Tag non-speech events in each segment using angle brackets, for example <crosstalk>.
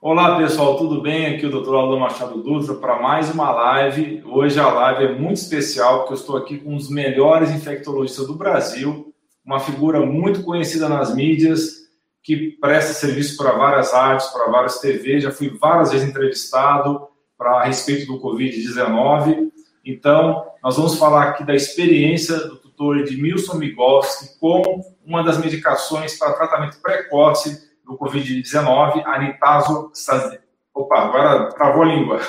Olá pessoal, tudo bem? Aqui é o Dr. Aldo Machado Dutra para mais uma live. Hoje a live é muito especial porque eu estou aqui com os melhores infectologistas do Brasil, uma figura muito conhecida nas mídias, que presta serviço para várias artes, para várias TVs. Já fui várias vezes entrevistado para a respeito do Covid-19. Então, nós vamos falar aqui da experiência do tutor Edmilson Migovski com uma das medicações para tratamento precoce do Covid-19, a nitazoxanida. Opa, agora travou a língua.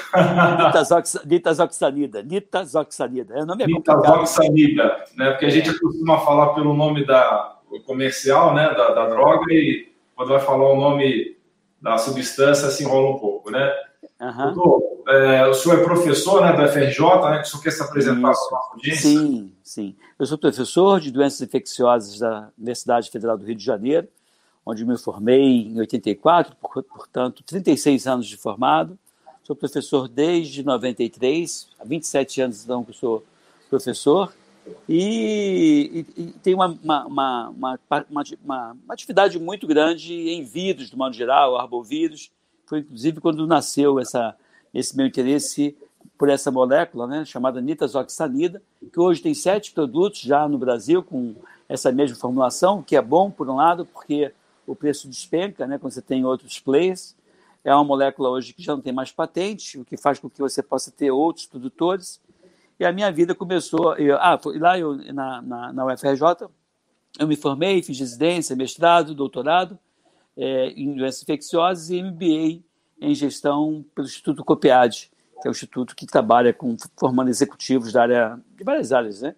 Nitazoxanida. Nitazoxanida. É, o nome é Nitazoxanida, né? Porque a gente costuma falar pelo nome da comercial, né, da, da droga e quando vai falar o nome da substância se enrola um pouco, né? Uhum. Doutor, é, o senhor é professor né, do FRJ, né? Que o senhor quer se apresentar para a audiência? Sim, sim. Eu sou professor de doenças infecciosas da Universidade Federal do Rio de Janeiro onde me formei em 84, portanto, 36 anos de formado. Sou professor desde 93, há 27 anos então que sou professor, e, e, e tenho uma, uma, uma, uma, atividade muito grande em vírus, do modo geral, arbovírus. Foi inclusive quando nasceu essa, esse meu interesse por essa molécula, né, chamada nitazoxanida, que hoje tem sete produtos já no Brasil com essa mesma formulação, que é bom, por um lado, porque o preço despenca, né, quando você tem outros players. É uma molécula hoje que já não tem mais patente, o que faz com que você possa ter outros produtores. E a minha vida começou. Eu, ah, lá eu, na, na, na UFRJ, eu me formei, fiz residência, mestrado, doutorado é, em doenças infecciosas e MBA em gestão pelo Instituto Copiade, que é o instituto que trabalha com formando executivos da área, de várias áreas, né?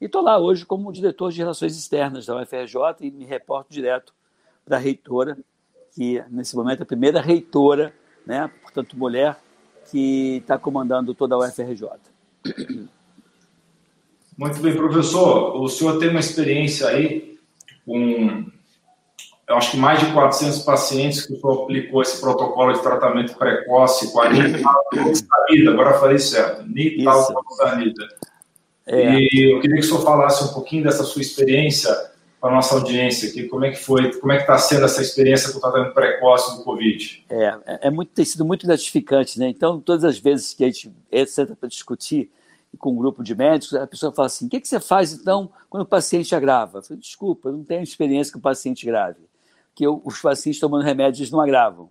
E estou lá hoje como diretor de relações externas da UFRJ e me reporto direto da reitora, que nesse momento é a primeira reitora, né, portanto, mulher, que está comandando toda a UFRJ. Muito bem, professor. O senhor tem uma experiência aí com, eu acho que mais de 400 pacientes que o senhor aplicou esse protocolo de tratamento precoce com a nitazoxanida, <coughs> agora falei certo, nitazoxanida. É. E eu queria que o senhor falasse um pouquinho dessa sua experiência para a nossa audiência aqui, como é que foi, como é que está sendo essa experiência com o tratamento precoce do Covid? É, é, é muito, tem sido muito gratificante, né? Então, todas as vezes que a gente senta para discutir com um grupo de médicos, a pessoa fala assim, o que, que você faz, então, quando o paciente agrava? Eu falo, desculpa, eu não tenho experiência com paciente grave, que eu, os pacientes tomando remédios não agravam.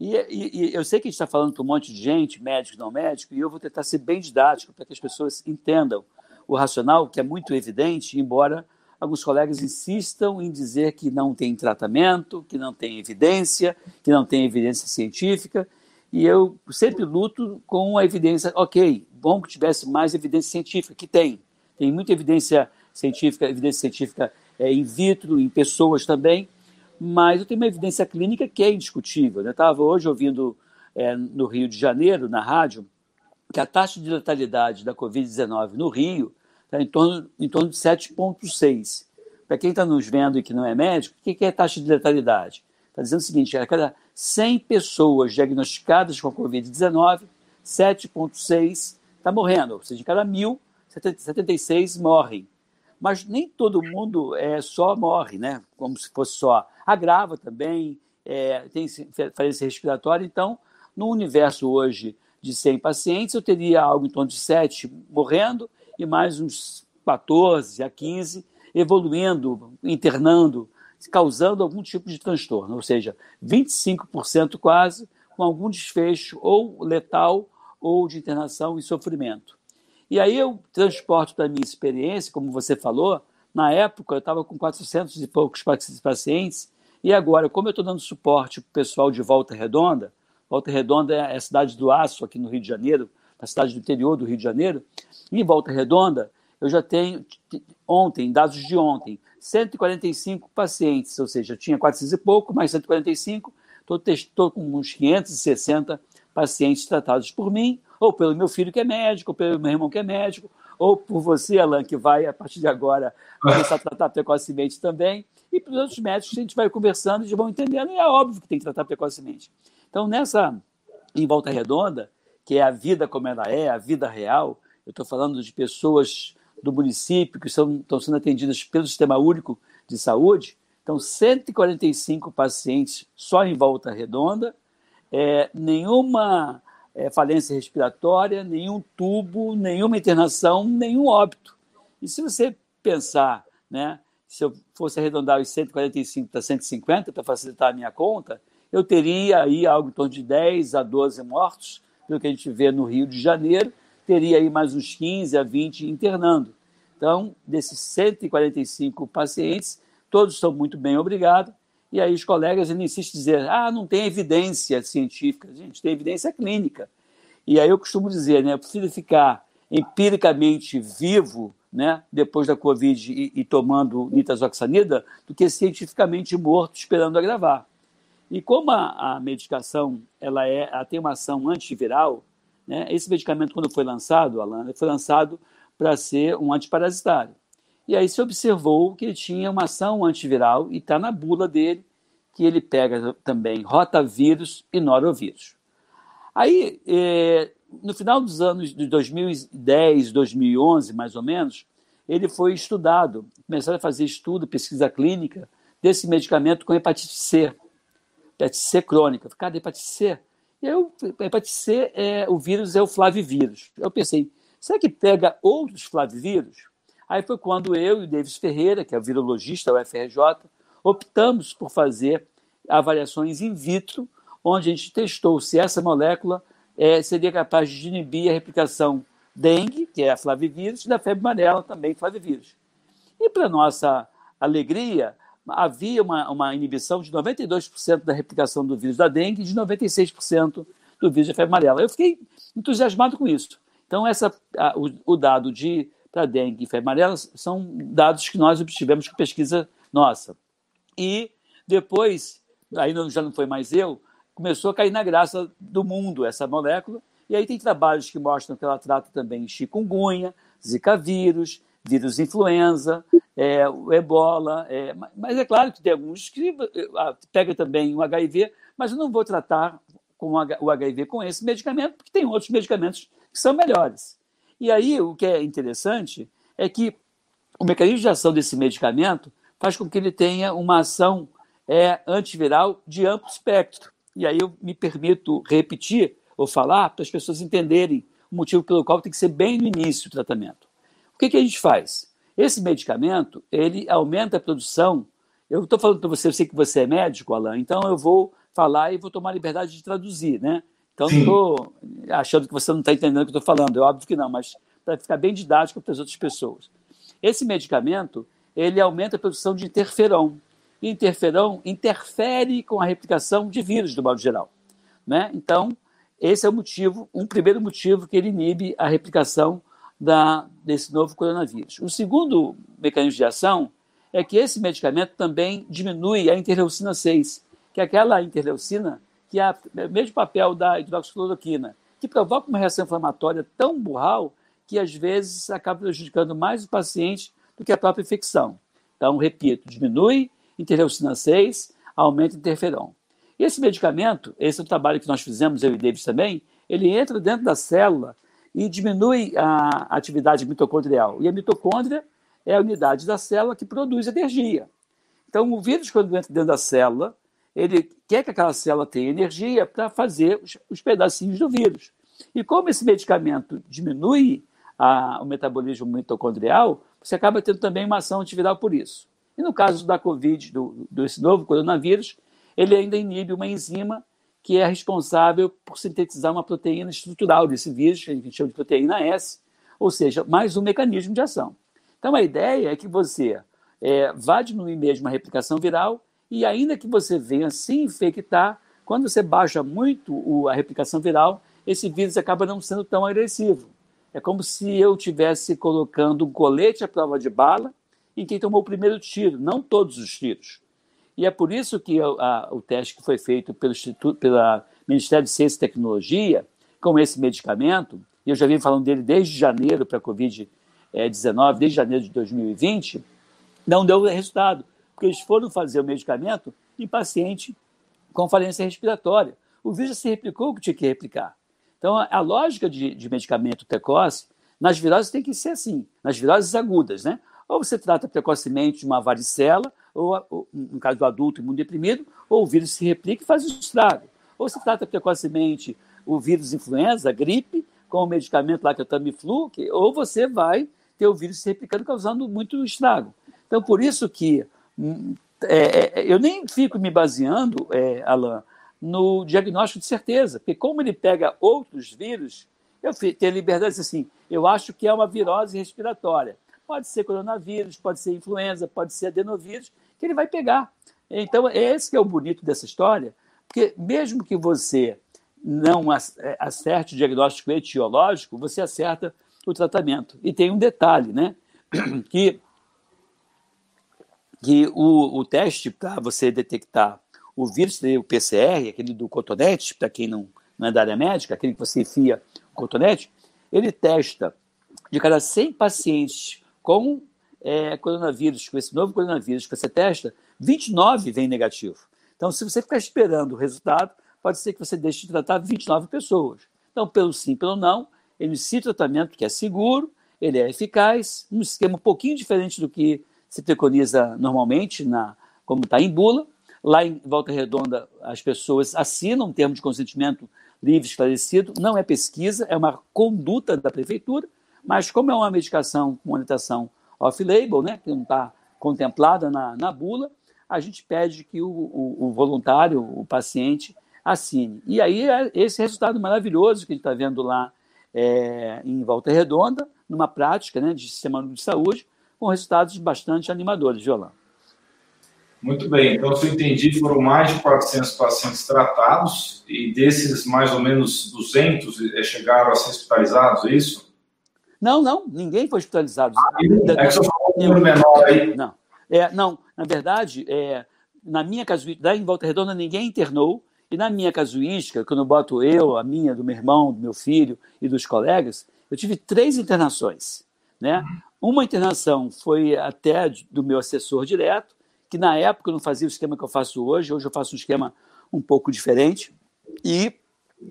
E, e, e eu sei que a gente está falando para um monte de gente, médico, não médico, e eu vou tentar ser bem didático para que as pessoas entendam o racional, que é muito evidente, embora alguns colegas insistam em dizer que não tem tratamento, que não tem evidência, que não tem evidência científica, e eu sempre luto com a evidência, ok, bom que tivesse mais evidência científica, que tem, tem muita evidência científica, evidência científica é, in vitro, em pessoas também, mas eu tenho uma evidência clínica que é indiscutível. Eu estava hoje ouvindo é, no Rio de Janeiro, na rádio, que a taxa de letalidade da Covid-19 no Rio está em torno, em torno de 7,6. Para quem está nos vendo e que não é médico, o que é taxa de letalidade? Está dizendo o seguinte: a cada 100 pessoas diagnosticadas com a Covid-19, 7,6 está morrendo, ou seja, de cada mil, 76 morrem. Mas nem todo mundo é, só morre, né? como se fosse só. Agrava também, é, tem falência respiratória. Então, no universo hoje de 100 pacientes, eu teria algo em torno de 7 morrendo e mais uns 14 a 15 evoluindo, internando, causando algum tipo de transtorno, ou seja, 25% quase com algum desfecho ou letal ou de internação e sofrimento. E aí eu transporto da minha experiência, como você falou, na época eu estava com 400 e poucos pacientes, e agora, como eu estou dando suporte para o pessoal de Volta Redonda, Volta Redonda é a cidade do Aço, aqui no Rio de Janeiro, a cidade do interior do Rio de Janeiro, em Volta Redonda, eu já tenho, ontem, dados de ontem, 145 pacientes, ou seja, eu tinha 400 e pouco, mais 145, estou com uns 560 pacientes tratados por mim, ou pelo meu filho que é médico, ou pelo meu irmão que é médico, ou por você, Alan, que vai, a partir de agora, <laughs> começar a tratar precocemente também, e para os outros médicos a gente vai conversando e vão entendendo, e é óbvio que tem que tratar precocemente. Então, nessa, em Volta Redonda, que é a vida como ela é, a vida real, eu estou falando de pessoas do município que são, estão sendo atendidas pelo Sistema Único de Saúde. Então, 145 pacientes só em Volta Redonda, é, nenhuma é, falência respiratória, nenhum tubo, nenhuma internação, nenhum óbito. E se você pensar, né, se eu fosse arredondar os 145 para 150 para facilitar a minha conta, eu teria aí algo em torno de 10 a 12 mortos, pelo que a gente vê no Rio de Janeiro, teria aí mais uns 15 a 20 internando. Então, desses 145 pacientes, todos estão muito bem, obrigado. E aí os colegas insistem em dizer, ah, não tem evidência científica. Gente, tem evidência clínica. E aí eu costumo dizer, né, eu preciso ficar empiricamente vivo, né, depois da Covid e, e tomando nitazoxanida, do que cientificamente morto esperando agravar. E como a, a medicação ela é, ela tem uma ação antiviral, né, esse medicamento quando foi lançado, Alan, foi lançado para ser um antiparasitário. E aí se observou que ele tinha uma ação antiviral e está na bula dele que ele pega também rotavírus e norovírus. Aí, é, no final dos anos de 2010, 2011, mais ou menos, ele foi estudado, começaram a fazer estudo, pesquisa clínica desse medicamento com hepatite C, hepatite C crônica. Cada hepatite C. E eu, hepatite C, é, o vírus é o flavivírus. Eu pensei, será que pega outros flavivírus? Aí foi quando eu e o Davis Ferreira, que é o virologista da UFRJ, optamos por fazer avaliações in vitro, onde a gente testou se essa molécula é, seria capaz de inibir a replicação dengue, que é a flavivírus, e da febre amarela, também flavivírus. E, para nossa alegria, havia uma, uma inibição de 92% da replicação do vírus da dengue e de 96% do vírus da febre amarela. Eu fiquei entusiasmado com isso. Então, essa, a, o, o, dado de para dengue e febre amarela são dados que nós obtivemos com pesquisa nossa. E depois, aí já não foi mais eu, começou a cair na graça do mundo essa molécula. E aí tem trabalhos que mostram que ela trata também chikungunya, zika vírus, vírus influenza, é, o ebola. É, mas é claro que tem alguns que ah, pega também o HIV, mas eu não vou tratar com o HIV com esse medicamento, porque tem outros medicamentos que são melhores. E aí o que é interessante é que o mecanismo de ação desse medicamento faz com que ele tenha uma ação é, antiviral de amplo espectro. E aí eu me permito repetir ou falar para as pessoas entenderem o motivo pelo qual tem que ser bem no início do tratamento. O que, que a gente faz? Esse medicamento, ele aumenta a produção. Eu estou falando para você, eu sei que você é médico, Alain, então eu vou falar e vou tomar a liberdade de traduzir, né? Então, não estou achando que você não está entendendo o que eu estou falando, é óbvio que não, mas para ficar bem didático para as outras pessoas. Esse medicamento, ele aumenta a produção de interferon. E interferon interfere com a replicação de vírus, do modo geral. Né? Então, esse é o motivo, um primeiro motivo que ele inibe a replicação da, desse novo coronavírus. O segundo mecanismo de ação é que esse medicamento também diminui a interleucina 6, que é aquela interleucina que é o mesmo papel da hidroxicloroquina, que provoca uma reação inflamatória tão burral que às vezes acaba prejudicando mais o paciente do que a própria infecção. Então, repito, diminui interleucina 6, aumenta interferon. Esse medicamento, esse é o trabalho que nós fizemos, eu e Davis também, ele entra dentro da célula e diminui a atividade mitocondrial. E a mitocôndria é a unidade da célula que produz energia. Então, o vírus, quando entra dentro da célula, ele quer que aquela célula tenha energia para fazer os, os, pedacinhos do vírus. E como esse medicamento diminui a, o metabolismo mitocondrial, você acaba tendo também uma ação antiviral por isso. E no caso da Covid, do, desse novo coronavírus, ele ainda inibe uma enzima que é responsável por sintetizar uma proteína estrutural desse vírus, que a gente chama de proteína S, ou seja, mais um mecanismo de ação. Então a ideia é que você é, vá diminuir mesmo a replicação viral e ainda que você venha se infectar, quando você baixa muito a replicação viral, esse vírus acaba não sendo tão agressivo. É como se eu estivesse colocando um colete à prova de bala em quem tomou o primeiro tiro, não todos os tiros. E é por isso que a, o teste que foi feito pelo Instituto, pela Ministério de Ciência e Tecnologia, com esse medicamento, e eu já vim falando dele desde janeiro para a Covid-19, desde janeiro de 2020, não deu resultado, porque eles foram fazer o medicamento em paciente com falência respiratória. O vírus se replicou o que tinha que replicar. Então, a lógica de, de medicamento precoce, nas viroses tem que ser assim, nas viroses agudas, né? Ou você trata precocemente de uma varicela, ou, ou no caso do adulto imunodeprimido, ou o vírus se replica e faz o estrago. Ou se trata precocemente o vírus influenza, a gripe, com o medicamento lá que é o Tamiflu, que, ou você vai ter o vírus se replicando, causando muito estrago. Então, por isso que hum, é, é, eu nem fico me baseando, é, Alain, no diagnóstico de certeza, porque como ele pega outros vírus, eu tenho liberdade de dizer assim, eu acho que é uma virose respiratória. Pode ser coronavírus, pode ser influenza, pode ser adenovírus, que ele vai pegar. Então, esse que é o bonito dessa história, porque mesmo que você não é, acerte o diagnóstico etiológico, você acerta o tratamento. E tem um detalhe, né? <clears throat> Que, que o, o teste para você detectar o vírus, o PCR, aquele do cotonete, para quem não, não é da área médica, aquele que você enfia o cotonete, ele testa de cada 100 pacientes com é, coronavírus, com esse novo coronavírus que você testa, 29 vem negativo. Então, se você ficar esperando o resultado, pode ser que você deixe de tratar 29 pessoas. Então, pelo sim, pelo não, ele tratamento que é seguro, ele é eficaz, um esquema um pouquinho diferente do que se preconiza normalmente, na, como está em bula. Lá em Volta Redonda, as pessoas assinam um termo de consentimento livre esclarecido. Não é pesquisa, é uma conduta da prefeitura, mas como é uma medicação com orientação off-label, né, que não está contemplada na, na bula, a gente pede que o, o, o voluntário, o paciente, assine. E aí é esse resultado maravilhoso que a gente está vendo lá é, em Volta Redonda, numa prática né, de sistema de saúde, com resultados bastante animadores, Violão. Muito bem, então se eu entendi, foram mais de 400 pacientes tratados e desses mais ou menos 200 é, chegaram a ser hospitalizados, é isso? Não, não, ninguém foi hospitalizado. Ah, é que você falou um número menor aí. Não, é, não na verdade, é, na minha casuística, em Volta Redonda, ninguém internou, e na minha casuística, quando eu boto eu, a minha, do meu irmão, do meu filho e dos colegas, eu tive três internações. Né? Uma internação foi até do meu assessor direto, que na época eu não fazia o esquema que eu faço hoje, hoje eu faço um esquema um pouco diferente, e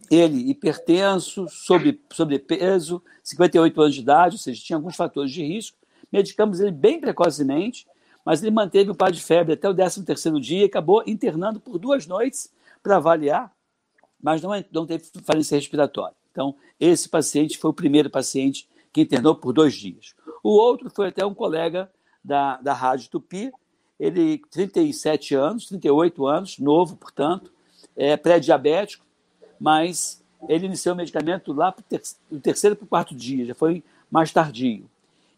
ele hipertenso, sobre, sobrepeso, 58 anos de idade, ou seja, tinha alguns fatores de risco, medicamos ele bem precocemente, mas ele manteve o quadro de febre até o 13º dia e acabou internando por duas noites para avaliar, mas não, não teve falência respiratória. Então, esse paciente foi o primeiro paciente que internou por dois dias. O outro foi até um colega da, da Rádio Tupi, ele 37 anos, 38 anos, novo, portanto, é pré-diabético, mas ele iniciou o medicamento lá para o terceiro para o quarto dia, já foi mais tardio.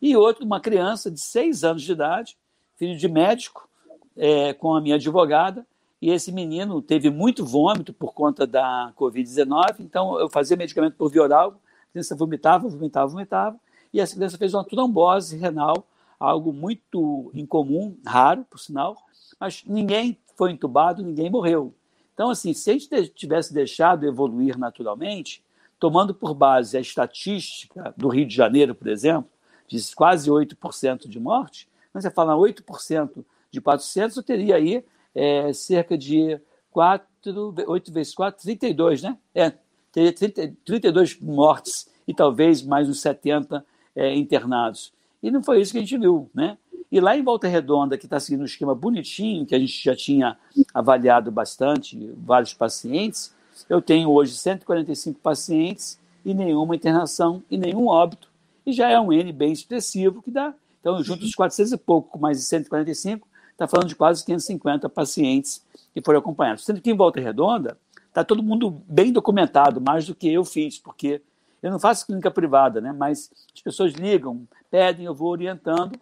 E outro, uma criança de seis anos de idade, filho de médico, é, com a minha advogada, e esse menino teve muito vômito por conta da Covid-19, então eu fazia medicamento por via oral, a criança vomitava, vomitava, vomitava, e essa criança fez uma trombose renal, algo muito incomum, raro, por sinal, mas ninguém foi entubado, ninguém morreu. Então, assim, se a gente tivesse deixado evoluir naturalmente, tomando por base a estatística do Rio de Janeiro, por exemplo, de quase 8% de morte, quando você fala 8% de 400, eu teria aí é, cerca de 4, 8 vezes 4, 32, né? É, teria 30, 32 mortes e talvez mais uns 70 é, internados. E não foi isso que a gente viu, né? E lá em Volta Redonda, que está seguindo um esquema bonitinho, que a gente já tinha avaliado bastante, vários pacientes, eu tenho hoje 145 pacientes e nenhuma internação e nenhum óbito. E já é um N bem expressivo, que dá então, junto dos 400 e pouco, com mais de 145, está falando de quase 550 pacientes que foram acompanhados. Sendo que em Volta Redonda, está todo mundo bem documentado, mais do que eu fiz, porque eu não faço clínica privada, né? mas as pessoas ligam, pedem, eu vou orientando.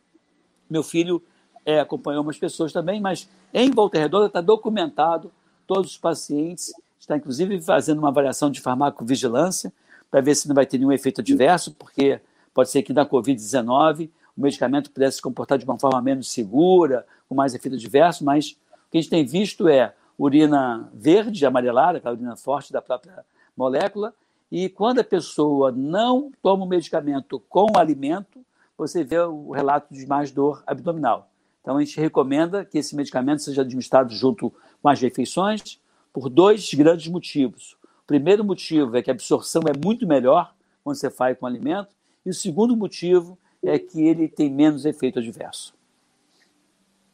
Meu filho é, acompanhou umas pessoas também, mas em Volta Redonda está documentado todos os pacientes, está inclusive fazendo uma avaliação de farmacovigilância para ver se não vai ter nenhum efeito adverso, porque pode ser que na Covid-19 o medicamento pudesse se comportar de uma forma menos segura, com mais efeito adverso, mas o que a gente tem visto é urina verde, amarelada, aquela urina forte da própria molécula, e quando a pessoa não toma o medicamento com o alimento, você vê o relato de mais dor abdominal. Então, a gente recomenda que esse medicamento seja administrado junto com as refeições por dois grandes motivos. O primeiro motivo é que a absorção é muito melhor quando você faz com alimento, e o segundo motivo é que ele tem menos efeito adverso.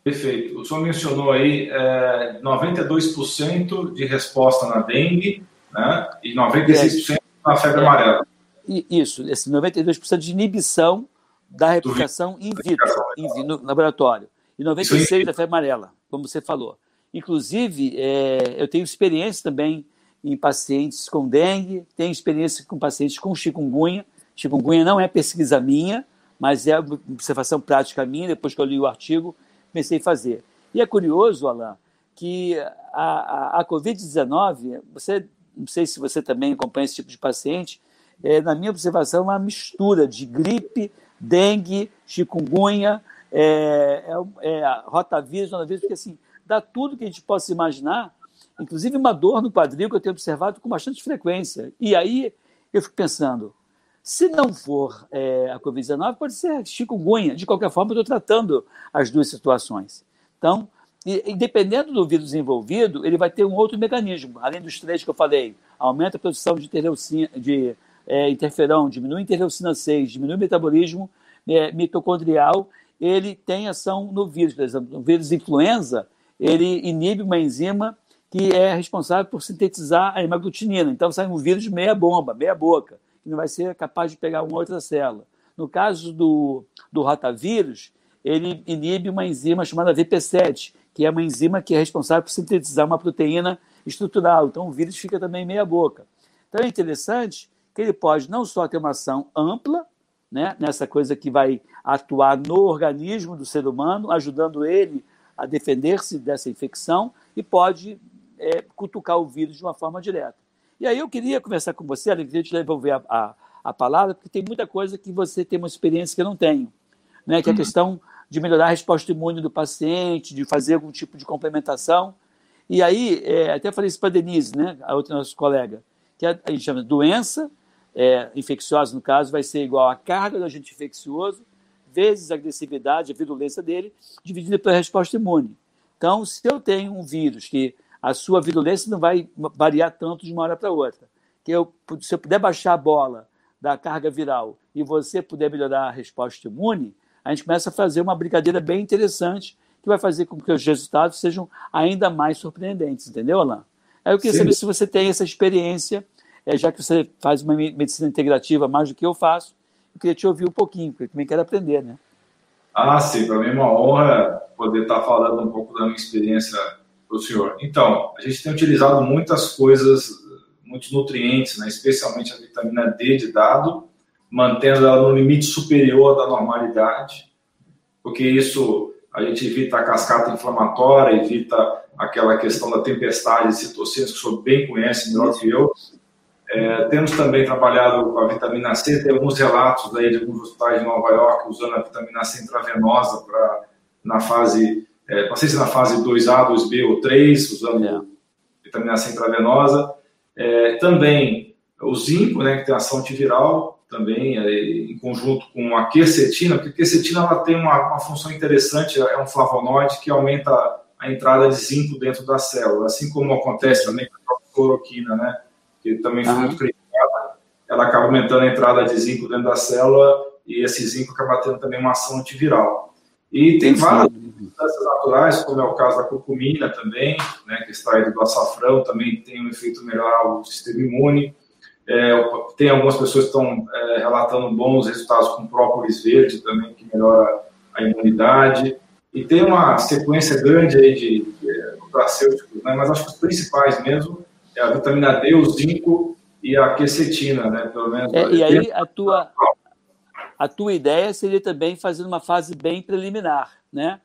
Perfeito. O senhor mencionou aí é, 92% de resposta na dengue né, e 96% na febre é. amarela. Isso, esse 92% de inibição da replicação in vitro, in, no laboratório. E 96% da febre amarela, como você falou. Inclusive, é, eu tenho experiência também em pacientes com dengue, tenho experiência com pacientes com chikungunya. Chikungunya não é pesquisa minha, mas é observação prática minha, depois que eu li o artigo, comecei a fazer. E é curioso, Alain, que a, a, a Covid-19, você, não sei se você também acompanha esse tipo de paciente, é, na minha observação, é uma mistura de gripe, dengue, chikungunya, é, é, é rotavírus, porque assim, dá tudo que a gente possa imaginar, inclusive uma dor no quadril que eu tenho observado com bastante frequência. E aí eu fico pensando, se não for é, a Covid-19, pode ser chikungunya. De qualquer forma, eu estou tratando as duas situações. Então, e, e, dependendo do vírus envolvido, ele vai ter um outro mecanismo. Além dos três que eu falei, aumenta a produção de, de é, interferão, diminui a interleucina 6, diminui o metabolismo é, mitocondrial, ele tem ação no vírus. Por exemplo, no vírus influenza, ele inibe uma enzima que é responsável por sintetizar a hemaglutinina. Então, sai um vírus meia bomba, meia boca que não vai ser capaz de pegar uma outra célula. No caso do, do rotavírus, ele inibe uma enzima chamada VP7, que é uma enzima que é responsável por sintetizar uma proteína estrutural. Então, o vírus fica também meia boca. Então, é interessante que ele pode não só ter uma ação ampla, né, nessa coisa que vai atuar no organismo do ser humano, ajudando ele a defender-se dessa infecção, e pode é, cutucar o vírus de uma forma direta. E aí eu queria conversar com você, Alex, te devolver a, a, a, palavra, porque tem muita coisa que você tem uma experiência que eu não tenho, né? que é a uhum. questão de melhorar a resposta imune do paciente, de fazer algum tipo de complementação. E aí, é, até falei isso para a Denise, né, a outra nossa colega, que a, a gente chama doença é, infecciosa, no caso, vai ser igual a carga do agente infeccioso vezes a agressividade, a virulência dele, dividida pela resposta imune. Então, se eu tenho um vírus que a sua virulência não vai variar tanto de uma hora para outra. Que eu, se eu puder baixar a bola da carga viral e você puder melhorar a resposta imune, a gente começa a fazer uma brincadeira bem interessante que vai fazer com que os resultados sejam ainda mais surpreendentes, entendeu, Alain? Aí eu queria Sim. saber se você tem essa experiência, é, já que você faz uma medicina integrativa mais do que eu faço, eu queria te ouvir um pouquinho, porque eu também quero aprender, né? Ah, sim, para mim é uma honra poder estar falando um pouco da minha experiência para o senhor. Então, a gente tem utilizado muitas coisas, muitos nutrientes, né, especialmente a vitamina D de dado, mantendo ela no limite superior da normalidade, porque isso a gente evita a cascata inflamatória, evita aquela questão da tempestade de citocinas, que o senhor bem conhece melhor que eu. É, temos também trabalhado com a vitamina C, tem alguns relatos aí de alguns hospitais de Nova York usando a vitamina C intravenosa para na fase é, não sei se na fase 2A, 2B ou 3, usando é. vitamina C intravenosa. É, também o zinco, né, que tem ação antiviral, também é, em conjunto com a quercetina, porque a quercetina ela tem uma, uma função interessante, é um flavonoide que aumenta a entrada de zinco dentro da célula, assim como acontece também com a cloroquina, né, que também foi muito criticada, ela acaba aumentando a entrada de zinco dentro da célula e esse zinco acaba tendo também uma ação antiviral. E tem várias substâncias naturais, como é o caso da curcumina também, né, que é extraído do açafrão, também tem um efeito melhorar o sistema imune. É, tem algumas pessoas que estão é, relatando bons resultados com própolis verde também, que melhora a imunidade. E tem uma sequência grande aí de, de nutracêuticos, né, mas acho que os principais mesmo é a vitamina D, o zinco e a quercetina, né, pelo menos. É, e aí a tua, a tua ideia seria também fazer uma fase bem preliminar, né?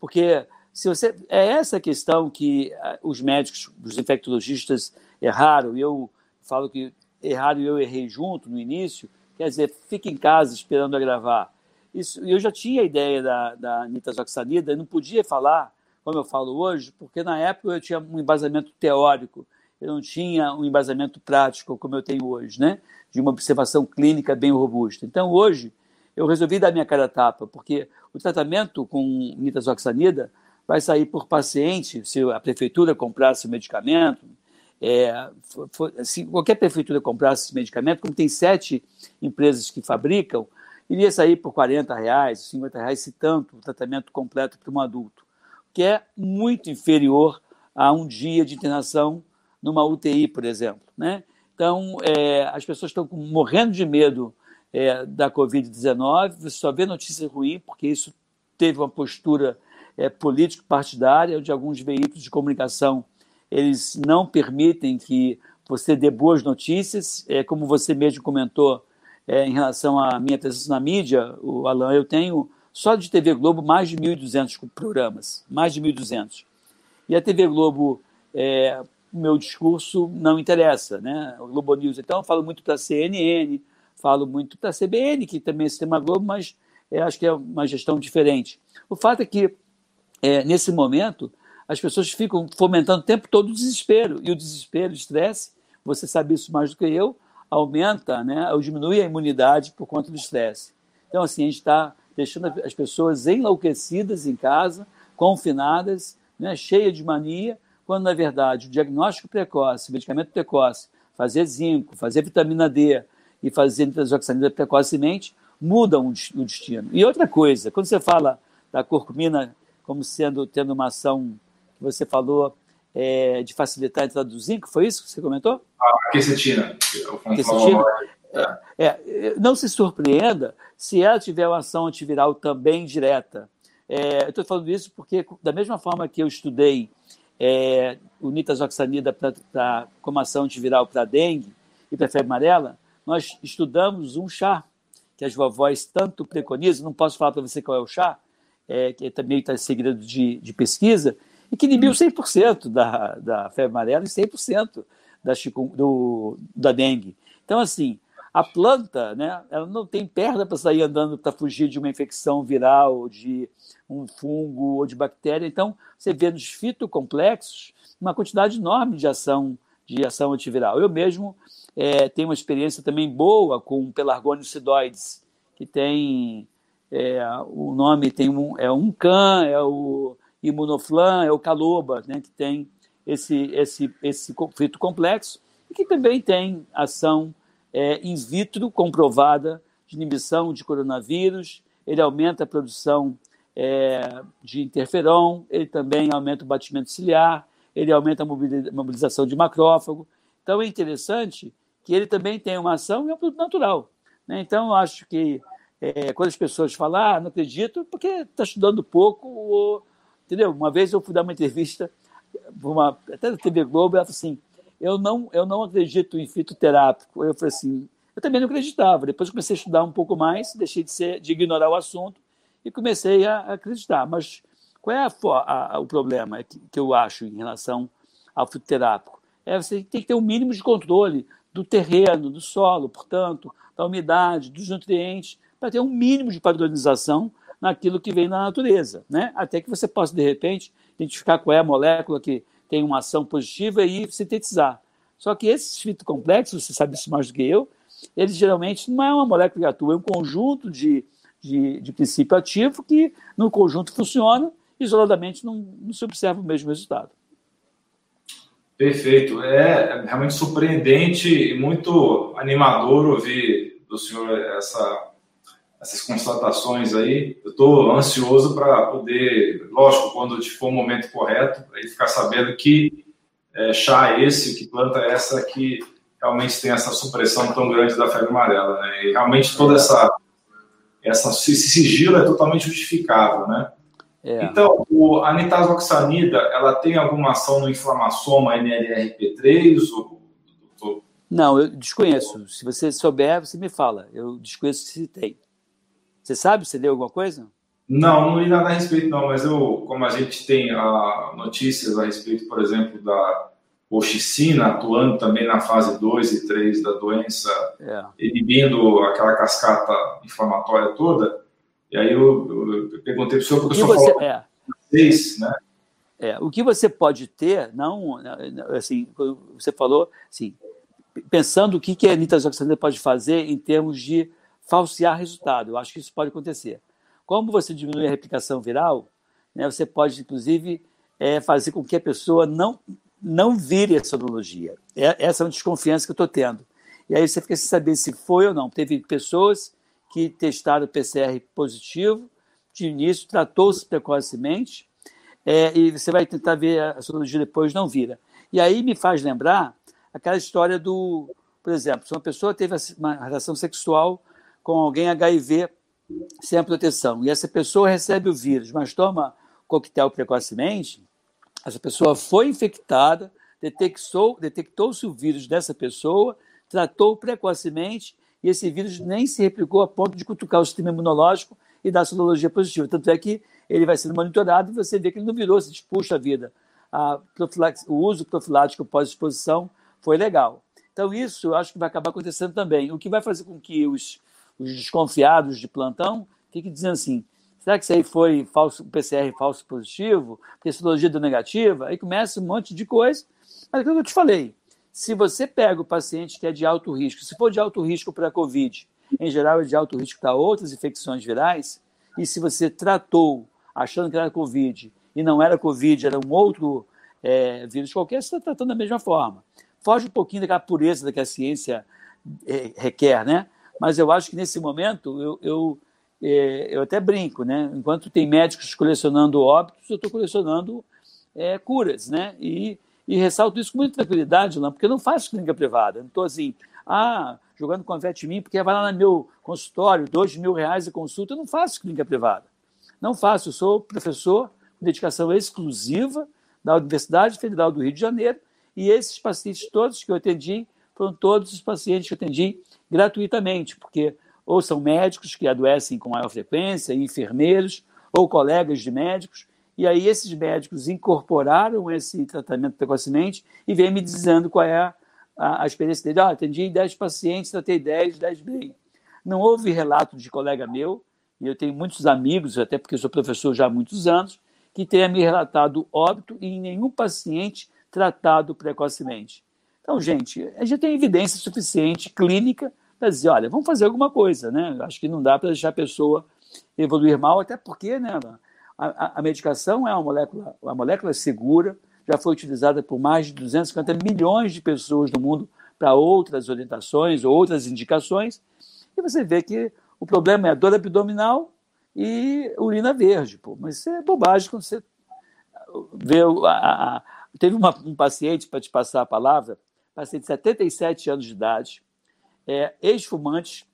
Porque se você é essa questão que ah, os médicos, os infectologistas erraram, e eu falo que erraram e eu errei junto no início, quer dizer, fica em casa esperando a gravar. Isso, eu já tinha a ideia da, da nitazoxanida, não podia falar como eu falo hoje, porque na época eu tinha um embasamento teórico, eu não tinha um embasamento prático como eu tenho hoje, né? De uma observação clínica bem robusta. Então, hoje, eu resolvi dar minha cara a tapa, porque o tratamento com nitazoxanida vai sair por paciente, se a prefeitura comprasse o medicamento, é, se qualquer prefeitura comprasse esse medicamento, como tem sete empresas que fabricam, iria sair por 40 reais, 50 reais, se tanto, o tratamento completo para um adulto. que é muito inferior a um dia de internação numa UTI, por exemplo. Né? Então, é, as pessoas estão morrendo de medo é, da Covid-19, você só vê notícia ruim, porque isso teve uma postura é, político-partidária, onde alguns veículos de comunicação eles não permitem que você dê boas notícias, é, como você mesmo comentou é, em relação à minha presença na mídia, o Alan, eu tenho só de TV Globo mais de 1.200 programas, mais de 1.200. E a TV Globo, é, meu discurso não interessa, né? O Globo News, então, eu falo muito para a CNN, falo muito para a CBN, que também é sistema Globo, mas é, acho que é uma gestão diferente. O fato é que, é, nesse momento, as pessoas ficam fomentando o tempo todo o desespero, e o desespero, o estresse, você sabe isso mais do que eu, aumenta, né, ou diminui a imunidade por conta do estresse. Então, assim, a gente está deixando as pessoas enlouquecidas em casa, confinadas, né, cheias de mania, quando, na verdade, o diagnóstico precoce, medicamento precoce, fazer zinco, fazer vitamina D e fazer nitroxoxanida precocemente, mudam o destino. E outra coisa, quando você fala da curcumina como sendo tendo uma ação você falou é, de facilitar a entrada do zinco, foi isso que você comentou? A quercetina. quercetina. É, é, não se surpreenda se ela tiver uma ação antiviral também direta. É, eu estou falando isso porque, da mesma forma que eu estudei é, o nitazoxanida pra, pra, como ação antiviral para dengue e para febre amarela, nós estudamos um chá que as vovós tanto preconizam, não posso falar para você qual é o chá, é, que também está segredo de, de pesquisa, e que inibiu 100% da, da febre amarela e 100% da, do, da dengue. Então, assim, a planta, né, ela não tem perna para sair andando para fugir de uma infecção viral, de um fungo ou de bactéria. Então, você vê nos fitocomplexos uma quantidade enorme de ação de ação antiviral. Eu mesmo é, tenho uma experiência também boa com pelargônios cidoides, que tem é, o nome tem um, é um can, é o imunoflan, é o caloba, né, que tem esse, esse, esse conflito complexo e que também tem ação é, in vitro comprovada de inibição de coronavírus, ele aumenta a produção é, de interferon, ele também aumenta o batimento ciliar, ele aumenta a mobilização de macrófago. Então é interessante que ele também tem uma ação e é um produto natural. Né? Então eu acho que é, quando as pessoas falam, ah, não acredito, porque está estudando pouco ou Entendeu? Uma vez eu fui dar uma entrevista, uma, até na TV Globo, ela falou assim: eu não, eu não acredito em fitoterápico. Eu falei assim: eu também não acreditava. Depois comecei a estudar um pouco mais, deixei de, ser, de ignorar o assunto e comecei a acreditar. Mas qual é a, a, o problema que, que eu acho em relação ao fitoterápico? É você tem que ter um mínimo de controle do terreno, do solo, portanto, da umidade, dos nutrientes, para ter um mínimo de padronização naquilo que vem na natureza, né? Até que você possa, de repente, identificar qual é a molécula que tem uma ação positiva e sintetizar. Só que esses fitocomplexos, você sabe isso mais do que eu, eles geralmente não é uma molécula que atua, é um conjunto de, de, de princípio ativo que, no conjunto, funciona, isoladamente não, não se observa o mesmo resultado. Perfeito. É realmente surpreendente e muito animador ouvir do senhor essa essas constatações aí. Eu estou ansioso para poder, lógico, quando for o momento correto, aí ficar sabendo que é, chá é esse, que planta é essa que realmente tem essa supressão tão grande da febre amarela. Né? E realmente toda essa, essa esse sigilo é totalmente justificável, né? É. Então, o, a nitazoxanida, ela tem alguma ação no inflamassoma NLRP3? Ou, ou... Não, eu desconheço. Se você souber, você me fala. Eu desconheço se tem. Você sabe? Você deu alguma coisa? Não, não li nada a respeito, não, mas eu, como a gente tem a, notícias a respeito, por exemplo, da oxicina atuando também na fase 2 e 3 da doença, é. inibindo aquela cascata inflamatória toda, e aí eu, eu perguntei para o senhor, porque o senhor você, falou é. seis, né? É, o que você pode ter, não, assim, você falou, assim, pensando o que, que a nitazoxanida pode fazer em termos de falsear resultado. Eu acho que isso pode acontecer. Como você diminui a replicação viral, né, você pode, inclusive, é, fazer com que a pessoa não, não vire a sorologia. É, essa é uma desconfiança que eu estou tendo. E aí você fica sem saber se foi ou não. Teve pessoas que testaram PCR positivo, de início, tratou-se precocemente, é, e você vai tentar ver a sorologia depois, não vira. E aí me faz lembrar aquela história do, por exemplo, se uma pessoa teve uma relação sexual com alguém HIV sem proteção, e essa pessoa recebe o vírus, mas toma coquetel precocemente, essa pessoa foi infectada, detectou, detectou-se o vírus dessa pessoa, tratou precocemente e esse vírus nem se replicou a ponto de cutucar o sistema imunológico e dar sorologia positiva. Tanto é que ele vai sendo monitorado e você vê que ele não virou, se puxa a vida. A o uso profilático pós-exposição foi legal. Então, isso eu acho que vai acabar acontecendo também. O que vai fazer com que os, os desconfiados de plantão fiquem dizendo assim: será que isso aí foi falso, PCR falso positivo? Porque sorologia deu negativa? Aí começa um monte de coisa. Mas aquilo que eu te falei, se você pega o paciente que é de alto risco, se for de alto risco para a Covid, em geral é de alto risco para outras infecções virais, e se você tratou achando que era Covid e não era Covid, era um outro é, vírus qualquer, você está tratando da mesma forma. Foge um pouquinho daquela pureza que a ciência é, requer, né? Mas eu acho que nesse momento eu, eu, é, eu até brinco, né? Enquanto tem médicos colecionando óbitos, eu estou colecionando é, curas, né? E e ressalto isso com muita tranquilidade, Lan, porque eu não faço clínica privada. Não estou assim, ah, jogando confete em mim, porque vai lá no meu consultório, dois mil reais a consulta. Eu não faço clínica privada. Não faço. Eu sou professor com dedicação exclusiva da Universidade Federal do Rio de Janeiro e esses pacientes todos que eu atendi foram todos os pacientes que eu atendi gratuitamente, porque ou são médicos que adoecem com maior frequência, enfermeiros, ou colegas de médicos, e aí esses médicos incorporaram esse tratamento precocemente e vêm me dizendo qual é a, a, a experiência dele. Ah, atendi 10 pacientes, tratei 10, 10 bem. Não houve relato de colega meu, e eu tenho muitos amigos, até porque sou professor já há muitos anos, que tenha me relatado óbito em nenhum paciente tratado precocemente. Então, gente, a gente tem evidência suficiente clínica para dizer, olha, vamos fazer alguma coisa, né? Acho que não dá para deixar a pessoa evoluir mal, até porque, né, a, a, medicação é uma molécula, uma molécula segura, já foi utilizada por mais de 250 milhões de pessoas no mundo para outras orientações, outras indicações, e você vê que o problema é a dor abdominal e urina verde. Pô. Mas isso é bobagem quando você vê. A, a, teve uma, um paciente, para te passar a palavra, paciente de 77 anos de idade, é, ex-fumante,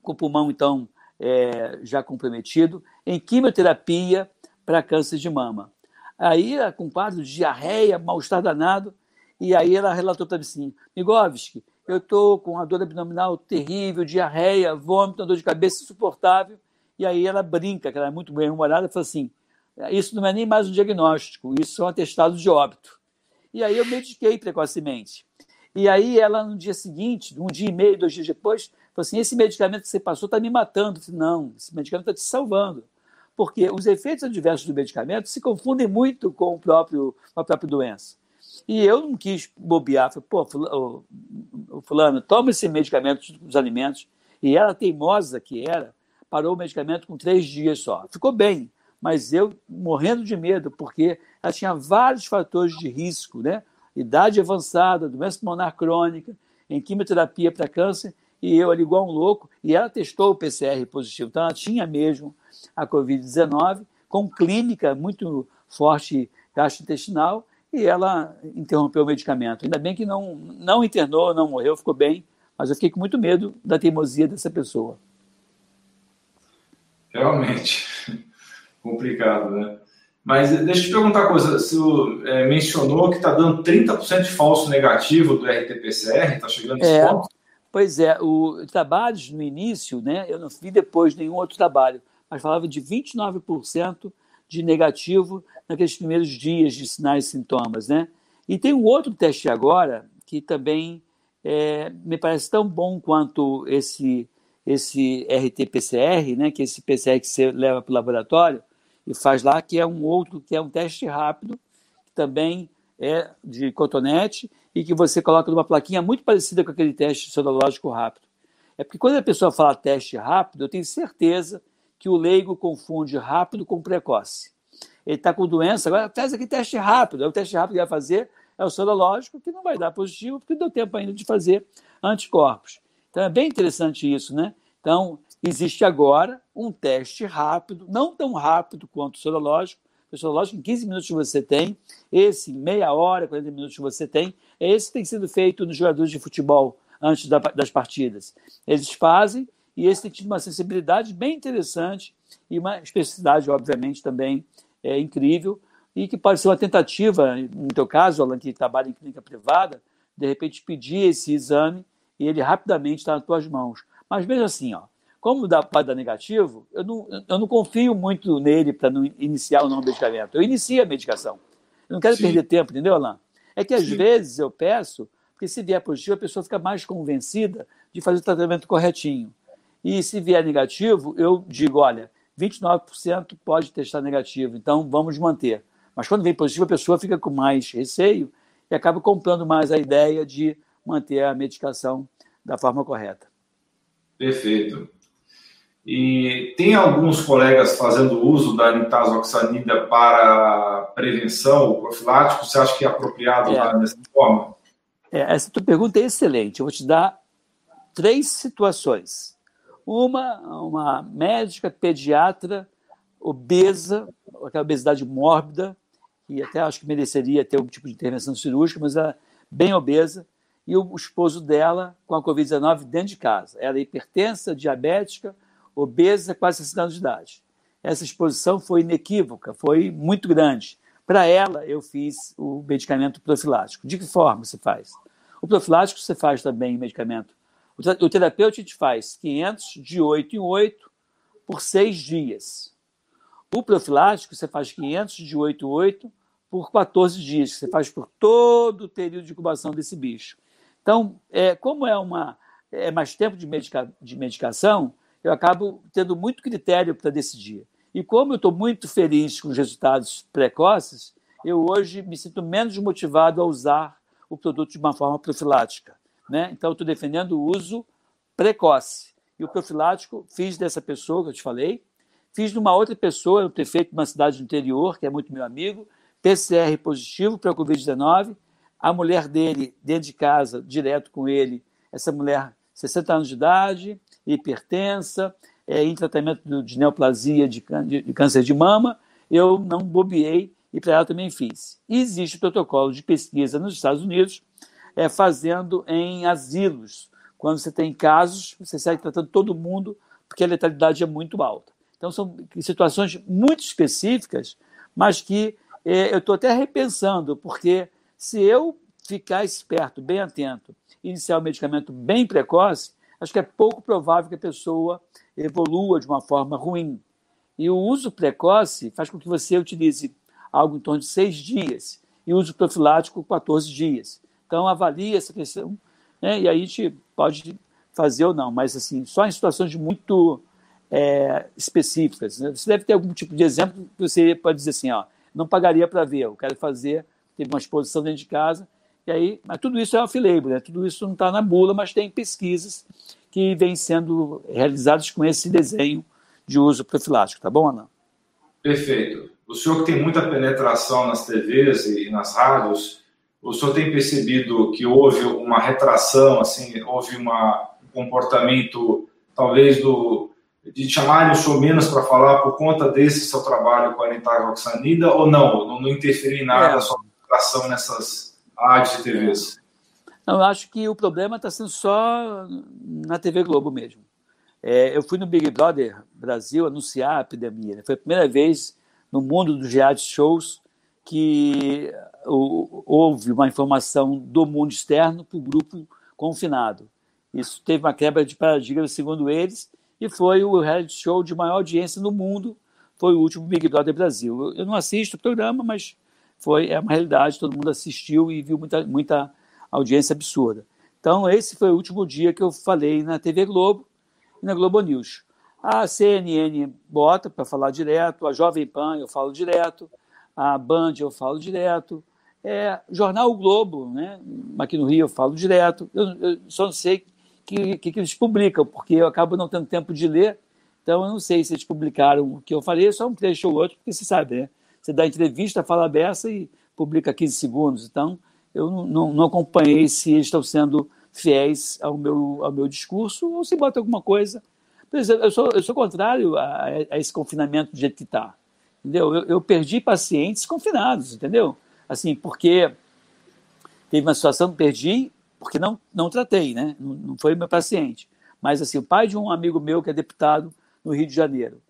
com o pulmão, então, é, já comprometido, em quimioterapia para câncer de mama. Aí, com quadro de diarreia, mal-estar danado, e aí ela relatou para mim assim, Migovski, eu estou com uma dor abdominal terrível, diarreia, vômito, dor de cabeça insuportável, e aí ela brinca, que ela é muito bem-humorada, e fala assim, isso não é nem mais um diagnóstico, isso é um atestado de óbito. E aí eu mediquei precocemente. E aí ela, no dia seguinte, um dia e meio, dois dias depois, Falou assim: esse medicamento que você passou está me matando. Falei, não, esse medicamento está te salvando. Porque os efeitos adversos do medicamento se confundem muito com, o próprio, com a própria doença. E eu não quis bobear. Falei, pô, fulano, toma esse medicamento dos alimentos. E ela, teimosa que era, parou o medicamento com três dias só. Ficou bem, mas eu morrendo de medo, porque ela tinha vários fatores de risco, né? Idade avançada, doença pulmonar crônica, em quimioterapia para câncer, e eu ali igual um louco, e ela testou o PCR positivo, então ela tinha mesmo a Covid-19, com clínica muito forte gastrointestinal, e ela interrompeu o medicamento. Ainda bem que não, não internou, não morreu, ficou bem, mas eu fiquei com muito medo da teimosia dessa pessoa. Realmente, <laughs> complicado, né? Mas deixa eu te perguntar uma coisa, você é, mencionou que está dando 30% de falso negativo do RT-PCR, está chegando nesse é, ponto? Pois é, o trabalhos no início, né, eu não vi depois nenhum outro trabalho, mas falava de 29% de negativo naqueles primeiros dias de sinais e sintomas. Né? E tem um outro teste agora que também é, me parece tão bom quanto esse, esse RT-PCR, né, que é esse PCR que você leva para o laboratório e faz lá, que é um outro, que é um teste rápido, que também é de cotonete e que você coloca numa plaquinha muito parecida com aquele teste sorológico rápido. É porque quando a pessoa fala teste rápido, eu tenho certeza que o leigo confunde rápido com precoce. Ele está com doença, agora faz aqui teste rápido. Aí o teste rápido que vai fazer é o sorológico, que não vai dar positivo, porque deu tempo ainda de fazer anticorpos. Então é bem interessante isso, né? Então, existe agora um teste rápido, não tão rápido quanto o sorológico, pessoa, lógico que em 15 minutos você tem, esse meia hora, 40 minutos você tem, esse tem sido feito nos jogadores de futebol antes da, das partidas. Eles fazem e esse tem tido uma sensibilidade bem interessante e uma especificidade, obviamente, também é, incrível e que pode ser uma tentativa, no teu caso, Alan, que trabalha em clínica privada, de repente pedir esse exame e ele rapidamente está nas tuas mãos. Mas mesmo assim, ó, como dá, pode dar negativo, eu não, eu não confio muito nele para não iniciar o não medicamento. Eu inicio a medicação. Eu não quero Sim. perder tempo, entendeu, Alain? É que às Sim. vezes eu peço, porque se vier positivo, a pessoa fica mais convencida de fazer o tratamento corretinho. E se vier negativo, eu digo, olha, 29% pode testar negativo, então vamos manter. Mas quando vem positivo, a pessoa fica com mais receio e acaba comprando mais a ideia de manter a medicação da forma correta. Perfeito. E tem alguns colegas fazendo uso da nitazoxanida para prevenção ou profilático? Você acha que é apropriado é. dessa forma? É, essa tua pergunta é excelente. Eu vou te dar três situações. Uma, uma médica pediatra obesa, aquela obesidade mórbida, e até acho que mereceria ter algum tipo de intervenção cirúrgica, mas ela bem obesa, e o esposo dela com a Covid-19 dentro de casa. Ela é hipertensa, diabética, obesa, quase 60 anos de idade. Essa exposição foi inequívoca, foi muito grande. Para ela, eu fiz o medicamento profilático. De que forma se faz? O profilático você faz também medicamento. O terapeuta te faz 500 de 8 em 8 por 6 dias. O profilático você faz 500 de 8 em 8 por 14 dias, você faz por todo o período de incubação desse bicho. Então, é, como é, uma, é mais tempo de, medica, de medicação, eu acabo tendo muito critério para decidir. E como eu estou muito feliz com os resultados precoces, eu hoje me sinto menos motivado a usar o produto de uma forma profilática. Né? Então, estou defendendo o uso precoce. E o profilático fiz dessa pessoa que eu te falei, fiz de uma outra pessoa, eu ter feito numa cidade do interior, que é muito meu amigo, PCR positivo para a Covid-19. A mulher dele, dentro de casa, direto com ele, essa mulher, 60 anos de idade, hipertensa, é, em tratamento de neoplasia de, de câncer de mama, eu não bobiei e para ela também fiz. Existe o protocolo de pesquisa nos Estados Unidos, é, fazendo em asilos. Quando você tem casos, você segue tratando todo mundo, porque a letalidade é muito alta. Então, são situações muito específicas, mas que é, eu estou até repensando, porque se eu ficar esperto, bem atento, iniciar o medicamento bem precoce, acho que é pouco provável que a pessoa evolua de uma forma ruim. E o uso precoce faz com que você utilize algo em torno de seis dias e uso profilático 14 dias. Então, avalie essa questão né, e aí a gente pode fazer ou não, mas assim, só em situações muito é, específicas. Né? Você deve ter algum tipo de exemplo que você pode dizer assim, ó, não pagaria para ver, eu quero fazer, teve uma exposição dentro de casa, e aí, mas tudo isso é off-label, né? tudo isso não está na bula, mas tem pesquisas que vêm sendo realizadas com esse desenho de uso profilático, tá bom, Ana? Perfeito. O senhor que tem muita penetração nas TVs e nas rádios, o senhor tem percebido que houve uma retração, assim, houve uma, um comportamento, talvez, do, de chamarem o senhor menos para falar por conta desse seu trabalho com a Anitaroxanida ou não? Não, não interferiu em nada é. a sua atração nessas rádios e TVs? Não, eu acho que o problema está sendo só na TV Globo mesmo. É, eu fui no Big Brother Brasil anunciar a epidemia. Né? Foi a primeira vez no mundo dos reality shows que houve uma informação do mundo externo para o grupo confinado. Isso teve uma quebra de paradigma, segundo eles, e foi o reality show de maior audiência no mundo, foi o último Big Brother Brasil. Eu não assisto o programa, mas foi é uma realidade, todo mundo assistiu e viu muita, muita audiência absurda. Então, esse foi o último dia que eu falei na TV Globo e na Globo News. A CNN bota para falar direto, a Jovem Pan eu falo direto, a Band eu falo direto, é, Jornal o Globo, né? aqui no Rio eu falo direto, eu, eu só não sei que, que, que, eles publicam, porque eu acabo não tendo tempo de ler, então eu não sei se eles publicaram o que eu falei, só um trecho ou outro, porque você sabe, né? Você dá entrevista, fala beça e publica 15 segundos, então eu não, não, acompanhei se eles estão sendo fiéis ao meu, ao meu discurso ou se bota alguma coisa. Eu sou, eu sou contrário a, a esse confinamento do jeito que está. entendeu? Eu, eu perdi pacientes confinados, entendeu? Assim, porque teve uma situação que perdi porque não, não tratei, né? Não, não foi meu paciente. Mas, assim, o pai de um amigo meu que é deputado no Rio de Janeiro,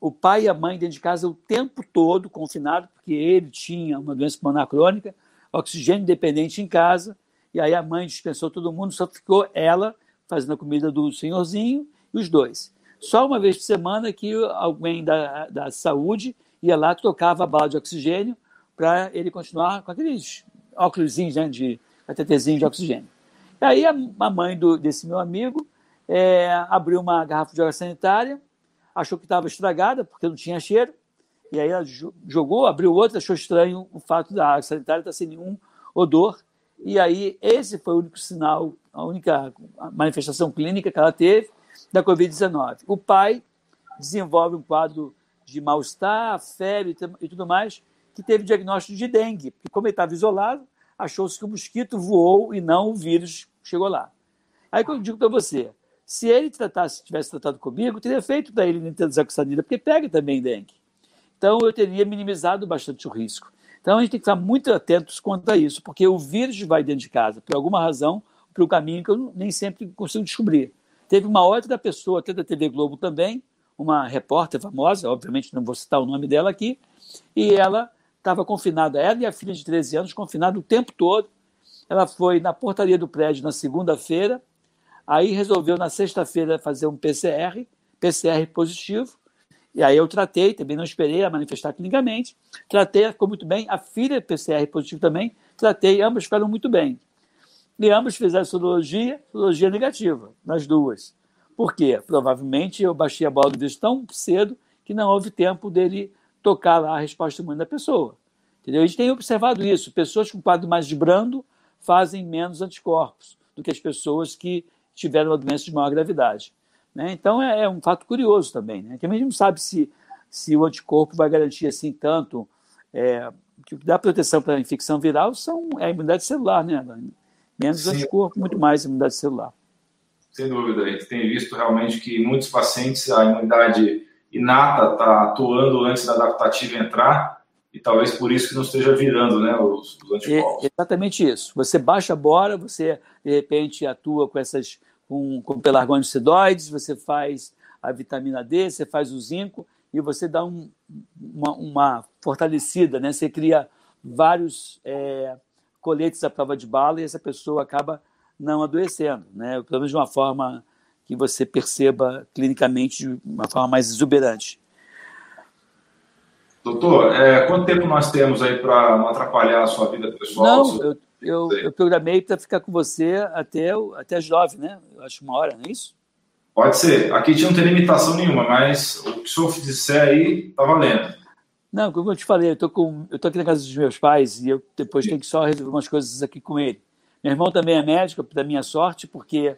o pai e a mãe dentro de casa o tempo todo confinado, porque ele tinha uma doença pulmonar crônica, oxigênio dependente em casa, e aí a mãe dispensou todo mundo, só ficou ela fazendo a comida do senhorzinho e os dois. Só uma vez por semana que alguém da, da saúde ia lá, trocava a bala de oxigênio para ele continuar com aqueles óculos né, de catetezinho de oxigênio. E aí a, a mãe do, desse meu amigo é, abriu uma garrafa de água sanitária, achou que estava estragada, porque não tinha cheiro, e aí ela jogou, abriu outra, achou estranho o fato da água sanitária estar sem nenhum odor, e aí esse foi o único sinal, a única manifestação clínica que ela teve da Covid-19. O pai desenvolve um quadro de mal-estar, febre e tudo mais, que teve diagnóstico de dengue, porque como ele estava isolado, achou-se que o mosquito voou e não o vírus chegou lá. Aí que eu digo para você, se ele tratasse, tivesse tratado comigo, teria feito para ele nitazoxanida, porque pega também dengue. Então eu teria minimizado bastante o risco. Então a gente tem que estar muito atentos quanto a isso, porque o vírus vai dentro de casa, por alguma razão, por um caminho que eu nem sempre consigo descobrir. Teve uma outra pessoa, até da TV Globo também, uma repórter famosa, obviamente não vou citar o nome dela aqui, e ela estava confinada, ela e a filha de 13 anos, confinada o tempo todo. Ela foi na portaria do prédio na segunda-feira, aí resolveu na sexta-feira fazer um PCR, PCR positivo, e aí eu tratei, também não esperei a manifestar clinicamente, tratei, ficou muito bem, a filha PCR positivo também, tratei, ambas ficaram muito bem. E ambas fizeram sorologia, sorologia negativa, nas duas. Por quê? Provavelmente eu baixei a bola do vírus tão cedo que não houve tempo dele tocar lá a resposta imune da pessoa. Entendeu? A gente tem observado isso. Pessoas com quadro mais brando fazem menos anticorpos do que as pessoas que tiveram uma doença de maior gravidade. Né? Então é, é, um fato curioso também. Né? Que a gente não sabe se, se o anticorpo vai garantir assim tanto. É, que o que dá proteção para a infecção viral são, é a imunidade celular, né? Menos Sim. anticorpo, muito mais imunidade celular. Sem dúvida, a gente tem visto realmente que muitos pacientes a imunidade inata está atuando antes da adaptativa entrar e talvez por isso que não esteja virando né, os, os anticorpos. É exatamente isso. Você baixa a bora, você de repente atua com essas com, com pelargonicidóides, você faz a vitamina D, você faz o zinco e você dá um, uma, uma, fortalecida, né? Você cria vários é, coletes à prova de bala e essa pessoa acaba não adoecendo, né? Pelo menos de uma forma que você perceba clinicamente de uma forma mais exuberante. Doutor, é, quanto tempo nós temos aí para não atrapalhar a sua vida pessoal? Não, eu, eu, eu programei para ficar com você até, até as nove, né? Eu acho uma hora, não é isso? Pode ser. Aqui não tem limitação nenhuma, mas o que o senhor disser aí está valendo. Não, como eu te falei, eu tô, com, eu tô aqui na casa dos meus pais e eu depois tenho que só resolver umas coisas aqui com ele. Meu irmão também é médico, da minha sorte, porque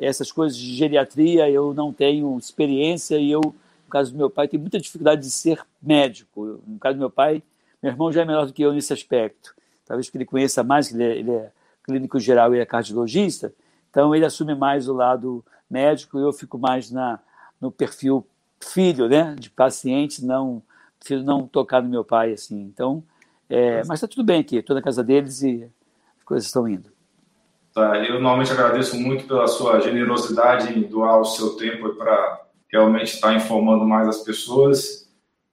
essas coisas de geriatria eu não tenho experiência e eu, no caso do meu pai, tenho muita dificuldade de ser médico. No caso do meu pai, meu irmão já é melhor do que eu nesse aspecto. Talvez que ele conheça mais, que ele é, ele é clínico geral e é cardiologista, então ele assume mais o lado médico e eu fico mais na, no perfil filho, né, de paciente, não filho não tocar no meu pai assim. Então, é, mas está tudo bem aqui, estou na casa deles e as coisas estão indo. Tá, eu normalmente agradeço muito pela sua generosidade em doar o seu tempo para realmente estar tá informando mais as pessoas.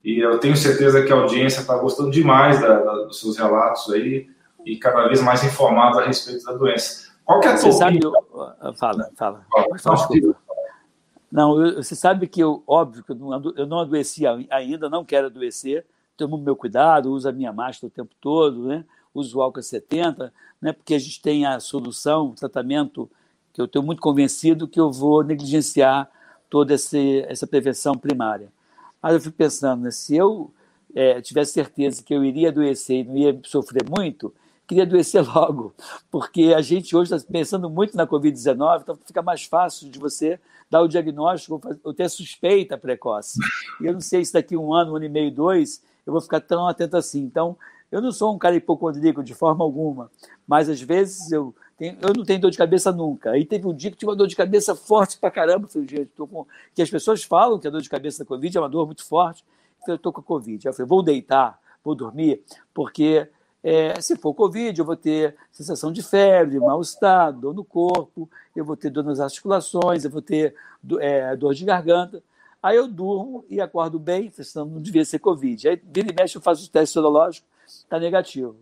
E eu tenho certeza que a audiência está gostando demais da, da, dos seus relatos aí e cada vez mais informados a respeito da doença. Qual que é a Você sabe, eu, fala, fala. fala não, você sabe que eu, óbvio que eu não, eu não adoeci ainda, não quero adoecer, tomo meu cuidado, uso a minha máscara o tempo todo, né? uso o álcool 70, né? porque a gente tem a solução, o tratamento, que eu estou muito convencido que eu vou negligenciar toda esse, essa prevenção primária. Mas eu fico pensando, né? se eu é, tivesse certeza que eu iria adoecer e não ia sofrer muito, queria adoecer <laughs> logo, porque a gente hoje está pensando muito na Covid-19, então fica mais fácil de você dar o diagnóstico ou ter suspeita precoce. E eu não sei se daqui um ano, um ano e meio, dois, eu vou ficar tão atento assim. Então, eu não sou um cara hipocondríaco de forma alguma, mas às vezes eu, tenho, eu não tenho dor de cabeça nunca. Aí teve um dia que tive uma dor de cabeça forte pra caramba. Falei, gente, com... que as pessoas falam que a dor de cabeça da Covid é uma dor muito forte. Eu estou com Covid. Eu falei, vou deitar, vou dormir, porque é, se for Covid, eu vou ter sensação de febre, mal-estar, dor no corpo, eu vou ter dor nas articulações, eu vou ter é, dor de garganta. Aí eu durmo e acordo bem, senão não devia ser Covid. Aí, vira e mexe, eu faço o teste sorológico, está negativo.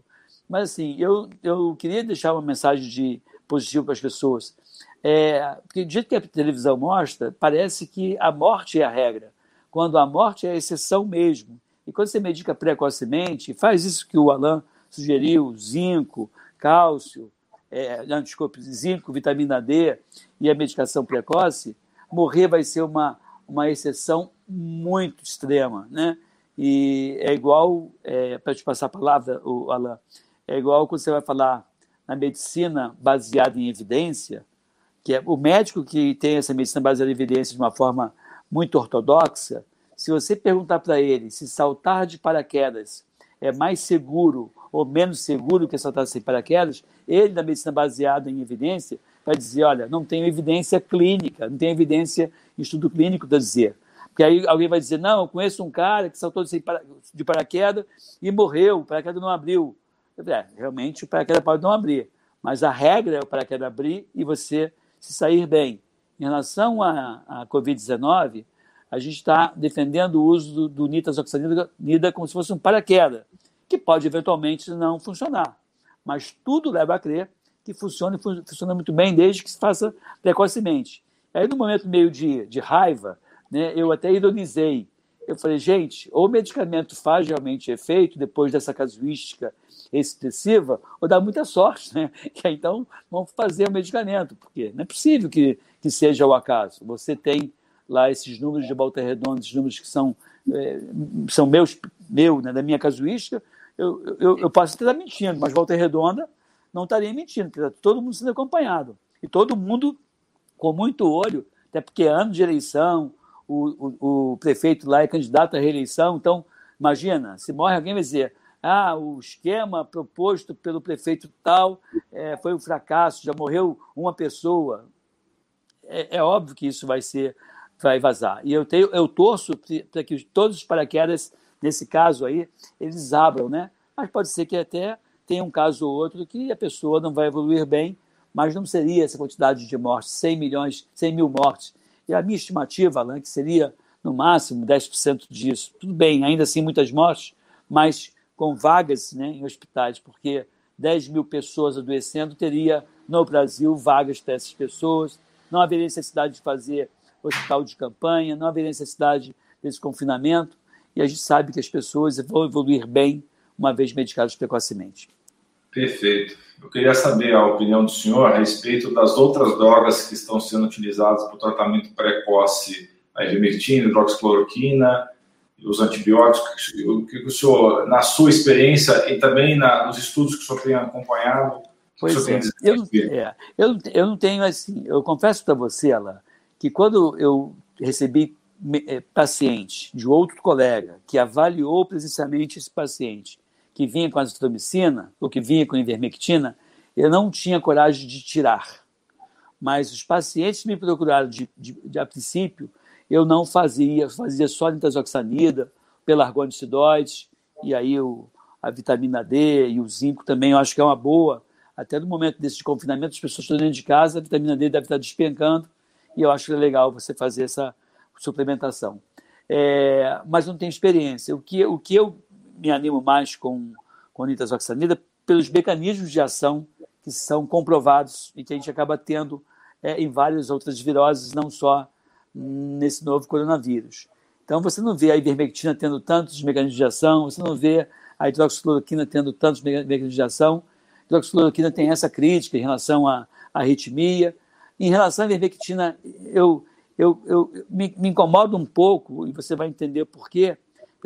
Mas, assim, eu, eu queria deixar uma mensagem de positivo para as pessoas. É, porque do jeito que a televisão mostra, parece que a morte é a regra, quando a morte é a exceção mesmo. E quando você medica precocemente, faz isso que o Alain sugeriu, zinco, cálcio, é, desculpe, zinco, vitamina D e a medicação precoce, morrer vai ser uma, uma exceção muito extrema, né? E é igual, é, para te passar a palavra, o Alain, é igual quando você vai falar na medicina baseada em evidência, que é o médico que tem essa medicina baseada em evidência de uma forma muito ortodoxa, se você perguntar para ele se saltar de paraquedas é mais seguro ou menos seguro que saltar sem paraquedas, ele, da medicina baseada em evidência, vai dizer: olha, não tem evidência clínica, não tem evidência estudo clínico para dizer. Porque aí alguém vai dizer: não, eu conheço um cara que saltou de paraquedas e morreu, o paraquedas não abriu. É, realmente o paraquedas pode não abrir, mas a regra é o paraquedas abrir e você se sair bem. Em relação à, à Covid-19, a gente está defendendo o uso do, do nitazoxanida como se fosse um paraquedas, que pode eventualmente não funcionar. Mas tudo leva a crer que funciona e funciona muito bem desde que se faça precocemente. Aí, no momento meio de, de raiva, né, eu até ironizei. Eu falei, gente, ou o medicamento faz realmente efeito depois dessa casuística expressiva, ou dá muita sorte, né? <laughs> Que então vamos fazer o medicamento, porque não é possível que, que seja o acaso. Você tem lá esses números de volta redonda, esses números que são, é, são meus, meu, né, da minha casuística, eu, eu, eu posso estar mentindo, mas volta redonda não estaria mentindo, porque está todo mundo sendo acompanhado. E todo mundo com muito olho, até porque é ano de eleição, o, o, o prefeito lá é candidato à reeleição, então, imagina, se morre alguém vai dizer, ah, o esquema proposto pelo prefeito tal é, foi um fracasso, já morreu uma pessoa. É, é, óbvio que isso vai ser, vai vazar. E eu tenho, eu torço para que todos os paraquedas, nesse caso aí, eles abram, né? Mas pode ser que até tem um caso ou outro que a pessoa não vai evoluir bem, mas não seria essa quantidade de mortes, 100 milhões, 100 mil mortes. E a minha estimativa, Alan, que seria no máximo 10% disso. Tudo bem, ainda assim muitas mortes, mas com vagas né, em hospitais, porque 10 mil pessoas adoecendo teria no Brasil vagas para essas pessoas, não haveria necessidade de fazer hospital de campanha, não haveria necessidade desse confinamento, e a gente sabe que as pessoas vão evoluir bem uma vez medicadas precocemente. Perfeito. Eu queria saber a opinião do senhor a respeito das outras drogas que estão sendo utilizadas para o tratamento precoce, a ivermectina, hidroxicloroquina, os antibióticos. O que o senhor, na sua experiência e também na, nos estudos que o senhor tem acompanhado, Pois é. Eu, é. Eu, eu não tenho assim, eu confesso para você, Alain, que quando eu recebi é, paciente de outro colega que avaliou precisamente esse paciente que vinha com azitromicina ou que vinha com ivermectina, eu não tinha coragem de tirar. Mas os pacientes me procuraram de, de, de a princípio, eu não fazia, fazia só nitazoxanida, pelargonicidóides, e aí o, a vitamina D e o zinco também, eu acho que é uma boa. Até no momento desse confinamento, as pessoas estão dentro de casa, a vitamina D deve estar despencando, e eu acho que é legal você fazer essa suplementação. É, mas não tenho experiência. O que, o que eu me animo mais com, com nitazoxanida pelos mecanismos de ação que são comprovados e que a gente acaba tendo é, em várias outras viroses, não só nesse novo coronavírus. Então, você não vê a ivermectina tendo tantos mecanismos de ação, você não vê a hidroxicloroquina tendo tantos mecanismos de ação. A hidroxicloroquina tem essa crítica em relação à arritmia. Em relação à ivermectina, eu, eu, eu me, me incomodo um pouco, e você vai entender por quê,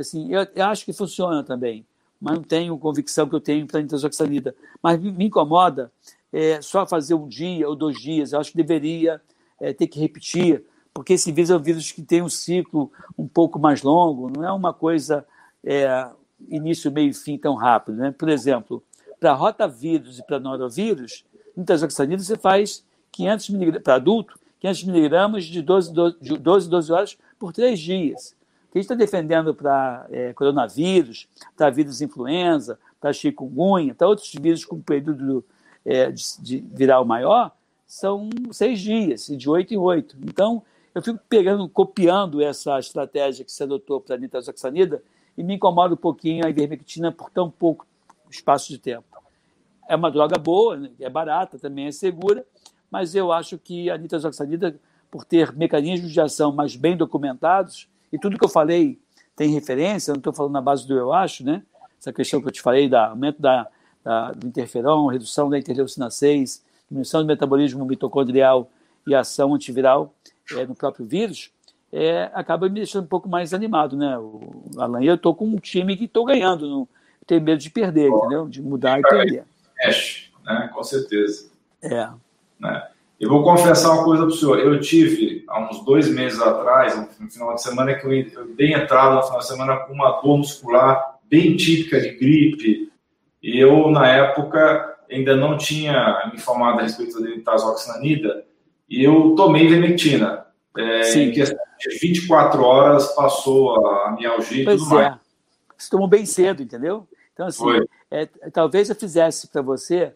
Assim, eu, eu, acho que funciona também, mas não tenho convicção que eu tenho para a nitazoxanida. Mas me, me incomoda é, só fazer um dia ou dois dias. Eu acho que deveria é, ter que repetir, porque esse vírus é um vírus que tem um ciclo um pouco mais longo, não é uma coisa é, início, meio e fim tão rápido. Né? Por exemplo, para rotavírus e para norovírus, nitazoxanida você faz 500 miligramas, para adulto, 500 miligramas de 12, 12, 12, 12 horas por três dias. que a gente está defendendo para é, coronavírus, para vírus influenza, para chikungunya, para outros vírus com período é, de, de viral maior, são seis dias, de oito em oito. Então, eu fico pegando, copiando essa estratégia que se adotou para a nitazoxanida e me incomoda um pouquinho a ivermectina por tão pouco espaço de tempo. É uma droga boa, né? é barata, também é segura, mas eu acho que a nitazoxanida, por ter mecanismos de ação mais bem documentados, e tudo que eu falei tem referência, não estou falando na base do eu acho, né? Essa questão que eu te falei, da aumento da, da, do interferon, redução da interleucina 6, diminuição do metabolismo mitocondrial e ação antiviral é, no próprio vírus, é, acaba me deixando um pouco mais animado, né? O Alan, eu estou com um time que estou ganhando, não tenho medo de perder, Bom, entendeu? De mudar e perder. Mexe, né? Com certeza. É. Né? Eu vou confessar uma coisa para o senhor. Eu tive, há uns dois meses atrás, no final de semana, que eu, eu dei entrada no final de semana com uma dor muscular bem típica de gripe. E eu, na época, ainda não tinha me informado a respeito da tazoxanida. E eu tomei vermectina. É, Sim. Em questão de 24 horas passou a mialgia e pois tudo é. mais. Você tomou bem cedo, entendeu? Então, assim, é, talvez eu fizesse para você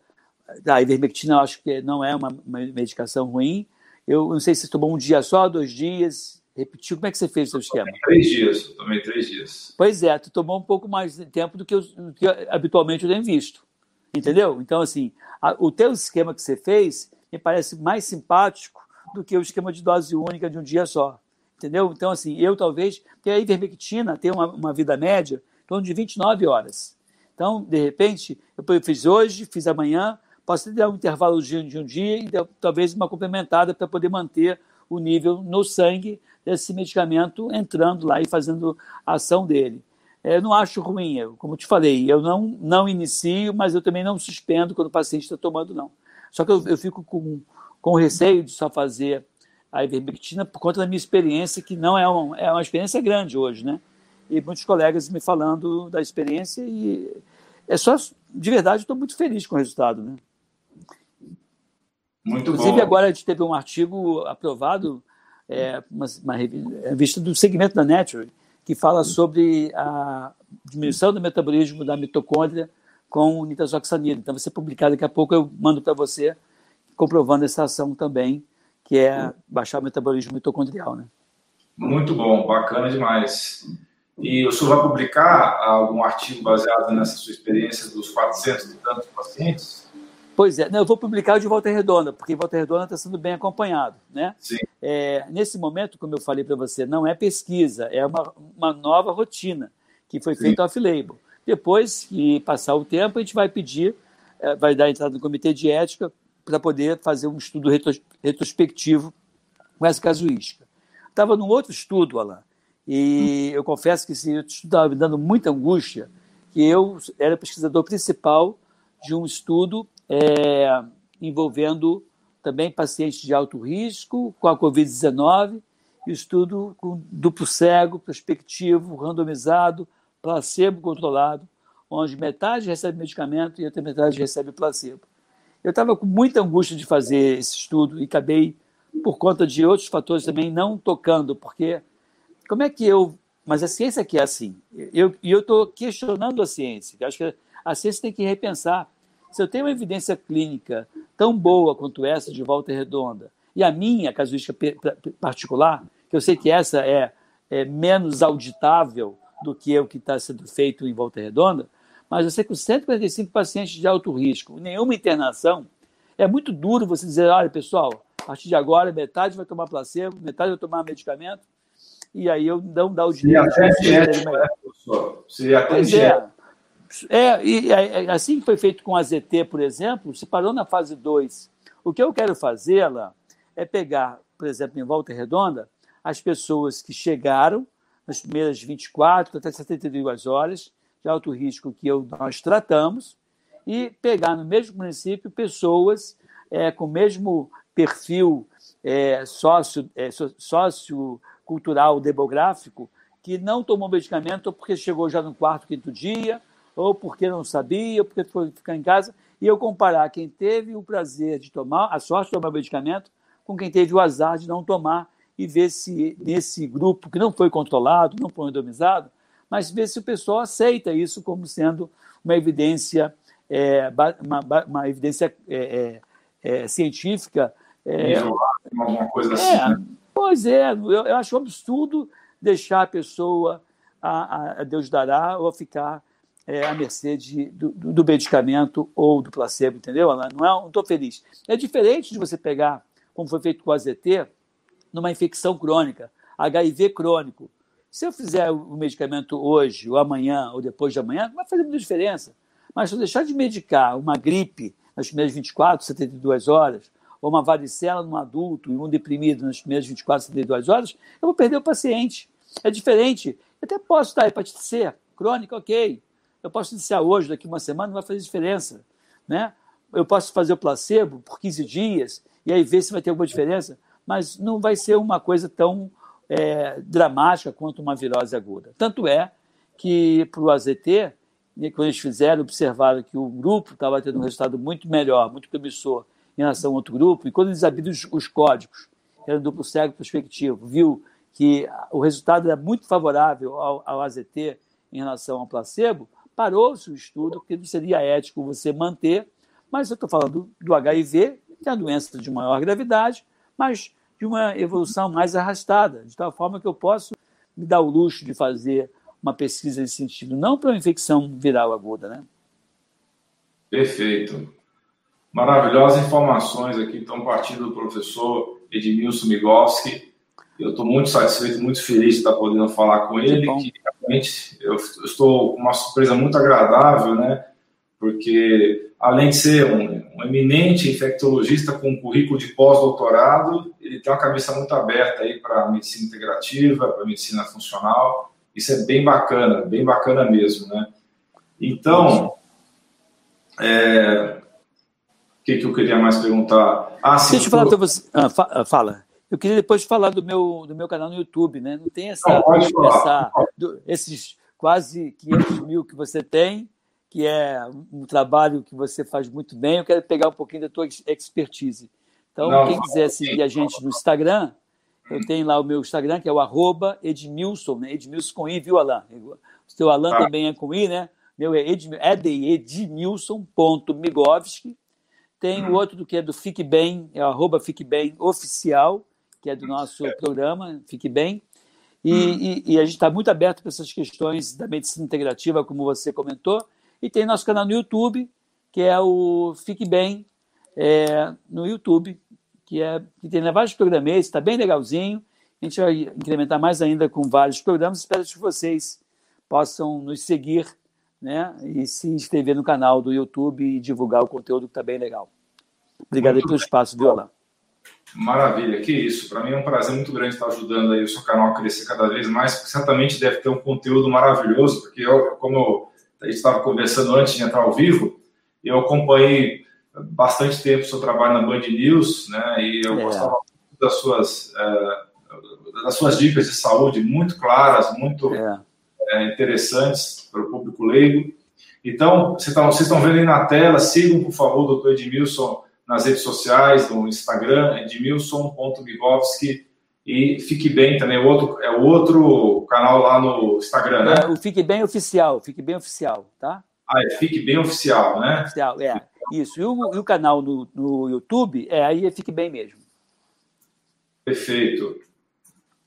a ivermectina eu acho que não é uma, uma, medicação ruim. Eu não sei se você tomou um dia só, dois dias, repetiu. Como é que você fez o seu esquema? Três dias, tomei três dias. Pois é, tu tomou um pouco mais de tempo do que, eu, do que habitualmente eu tenho visto. Entendeu? Então, assim, a, o teu esquema que você fez me parece mais simpático do que o esquema de dose única de um dia só. Entendeu? Então, assim, eu talvez. Porque a ivermectina tem uma, uma vida média em torno de 29 horas. Então, de repente, eu fiz hoje, fiz amanhã, posso dar um intervalo de um dia e talvez uma complementada para poder manter o nível no sangue desse medicamento entrando lá e fazendo a ação dele. Eu não acho ruim, eu, como te falei, eu não, não inicio, mas eu também não suspendo quando o paciente está tomando, não. Só que eu, eu fico com, com receio de só fazer a ivermectina por conta da minha experiência, que não é, um, é uma experiência grande hoje, né? E muitos colegas me falando da experiência e é só, de verdade, estou muito feliz com o resultado, né? Muito Inclusive, bom. agora a gente teve um artigo aprovado, é, uma, uma revista do segmento da Nature, que fala sobre a diminuição do metabolismo da mitocôndria com nitazoxanida. Então, vai ser publicado daqui a pouco, eu mando para você, comprovando essa ação também, que é baixar o metabolismo mitocondrial. Né? Muito bom, bacana demais. E o senhor vai publicar algum artigo baseado nessa sua experiência dos 400 e tantos pacientes? Pois é, eu vou publicar de Volta Redonda, porque Volta Redonda está sendo bem acompanhado. Né? Sim. É, nesse momento, como eu falei para você, não é pesquisa, é uma, uma nova rotina que foi feita off-label. Depois que passar o tempo, a gente vai pedir, é, vai dar entrada no comitê de ética para poder fazer um estudo retrospectivo com essa casuística. Estava num outro estudo, Alain, e eu confesso que esse estudo estava me dando muita angústia, que eu era pesquisador principal de um estudo é, envolvendo também pacientes de alto risco com a Covid-19, estudo com duplo cego, prospectivo, randomizado, placebo controlado, onde metade recebe medicamento e outra metade recebe placebo. Eu estava com muita angústia de fazer esse estudo e acabei, por conta de outros fatores também, não tocando, porque como é que eu. Mas a ciência aqui é assim. E eu estou questionando a ciência. Acho que a ciência tem que repensar se eu tenho uma evidência clínica tão boa quanto essa de Volta Redonda, e a minha casuística particular, que eu sei que essa é, é menos auditável do que o que está sendo feito em Volta Redonda, mas eu sei que os 145 pacientes de alto risco, nenhuma internação, é muito duro você dizer, olha, pessoal, a partir de agora, metade vai tomar placebo, metade vai tomar medicamento, e aí eu não dá o dinheiro. Seria até diético, né, professor? Seria até pois é. É, e assim que foi feito com a ZT, por exemplo, se parou na fase 2. O que eu quero fazer, lá é pegar, por exemplo, em Volta Redonda, as pessoas que chegaram nas primeiras 24 até 72 horas de alto risco que eu, nós tratamos e pegar no mesmo município pessoas é, com o mesmo perfil é, sócio, é, sociocultural, demográfico, que não tomou medicamento porque chegou já no quarto, quinto dia, ou porque não sabia, ou porque foi ficar em casa, e eu comparar quem teve o prazer de tomar, a sorte de tomar medicamento, com quem teve o azar de não tomar e ver se nesse grupo que não foi controlado, não foi randomizado, mas ver se o pessoal aceita isso como sendo uma evidência, é, uma, uma, evidência é, é, é científica. É, alguma coisa assim. É, né? Pois é, eu, eu, acho um absurdo deixar a pessoa a, a Deus dará ou ficar é, à mercê de, do, do, medicamento ou do placebo, entendeu? Não estou feliz. É diferente de você pegar, como foi feito com o AZT, numa infecção crônica, HIV crônico. Se eu fizer o medicamento hoje, ou amanhã, ou depois de amanhã, não vai fazer muita diferença. Mas se eu deixar de medicar uma gripe nas primeiras 24, 72 horas, ou uma varicela num adulto e um deprimido nas primeiras 24, 72 horas, eu vou perder o paciente. É diferente. Eu até posso dar hepatite C crônica, ok. Eu posso iniciar hoje, daqui uma semana, não vai fazer diferença. Né? Eu posso fazer o placebo por 15 dias e aí ver se vai ter alguma diferença mas não vai ser uma coisa tão é, dramática quanto uma virose aguda. Tanto é que para o AZT, né, quando eles fizeram, observaram que o grupo estava tendo um resultado muito melhor, muito promissor em relação a outro grupo, e quando eles abriram os, os códigos, era um duplo cego viu que o resultado era muito favorável ao, ao AZT em relação ao placebo, parou-se o estudo, porque não seria ético você manter, mas eu estou falando do HIV, que é a doença de maior gravidade, mas de uma evolução mais arrastada, de tal forma que eu posso me dar o luxo de fazer uma pesquisa nesse sentido, não para uma infecção viral aguda, né? Perfeito. Maravilhosas informações aqui estão partindo do professor Edmilson Migovski. Eu estou muito satisfeito, muito feliz de estar podendo falar com ele. Que, realmente eu estou com uma surpresa muito agradável, né? Porque além de ser um, um eminente infectologista com um currículo de pós-doutorado, ele tem uma cabeça muito aberta aí para medicina integrativa, para medicina funcional. Isso é bem bacana, bem bacana mesmo, né? Então, é... o que, que eu queria mais perguntar? Ah, sim, Deixa eu falar para você. Ah, ah, fala. Eu queria depois falar do meu, do meu canal no YouTube, né? Não tem essa, Não, essa do, esses quase 500 mil que você tem, que é um trabalho que você faz muito bem. Eu quero pegar um pouquinho da tua expertise. Então, não, quem quiser seguir a gente no Instagram, eu tenho lá o meu Instagram, que é o arroba Edmilson, né? Edmilson com I, viu, Alain? O seu Alain ah. também é com I, né? Meu é, é edmilson.migovski. Tem o outro do que é do Fique Bem, é o arroba Fique Bem Oficial, que é do nosso programa, Fique Bem. E, hum. e, e a gente está muito aberto para essas questões da medicina integrativa, como você comentou, e tem nosso canal no YouTube, que é o Fique Bem é, no YouTube, que, é, que tem vários programas, está bem legalzinho. A gente vai incrementar mais ainda com vários programas. Espero que vocês possam nos seguir né, e se inscrever no canal do YouTube e divulgar o conteúdo que está bem legal. Obrigado pelo espaço, Viola. Maravilha, que isso. Para mim é um prazer muito grande estar ajudando aí o seu canal a crescer cada vez mais, porque certamente deve ter um conteúdo maravilhoso, porque eu, como eu a gente estava conversando antes de entrar ao vivo, eu acompanhei bastante tempo o seu trabalho na Band News, né? E eu é. gostava muito das suas, é, das suas dicas de saúde muito claras, muito é. É, interessantes para o público leigo. Então, vocês estão vendo aí na tela, sigam, por favor, o doutor Edmilson nas redes sociais, no Instagram, edmilson.migovski e Fique Bem também, é outro, é outro canal lá no Instagram, né? É, o Fique Bem Oficial, Fique Bem Oficial, tá? Ah, é Fique Bem Oficial, né? Oficial, é. Isso. E o, e o canal no, no YouTube, é aí é Fique Bem mesmo. Perfeito.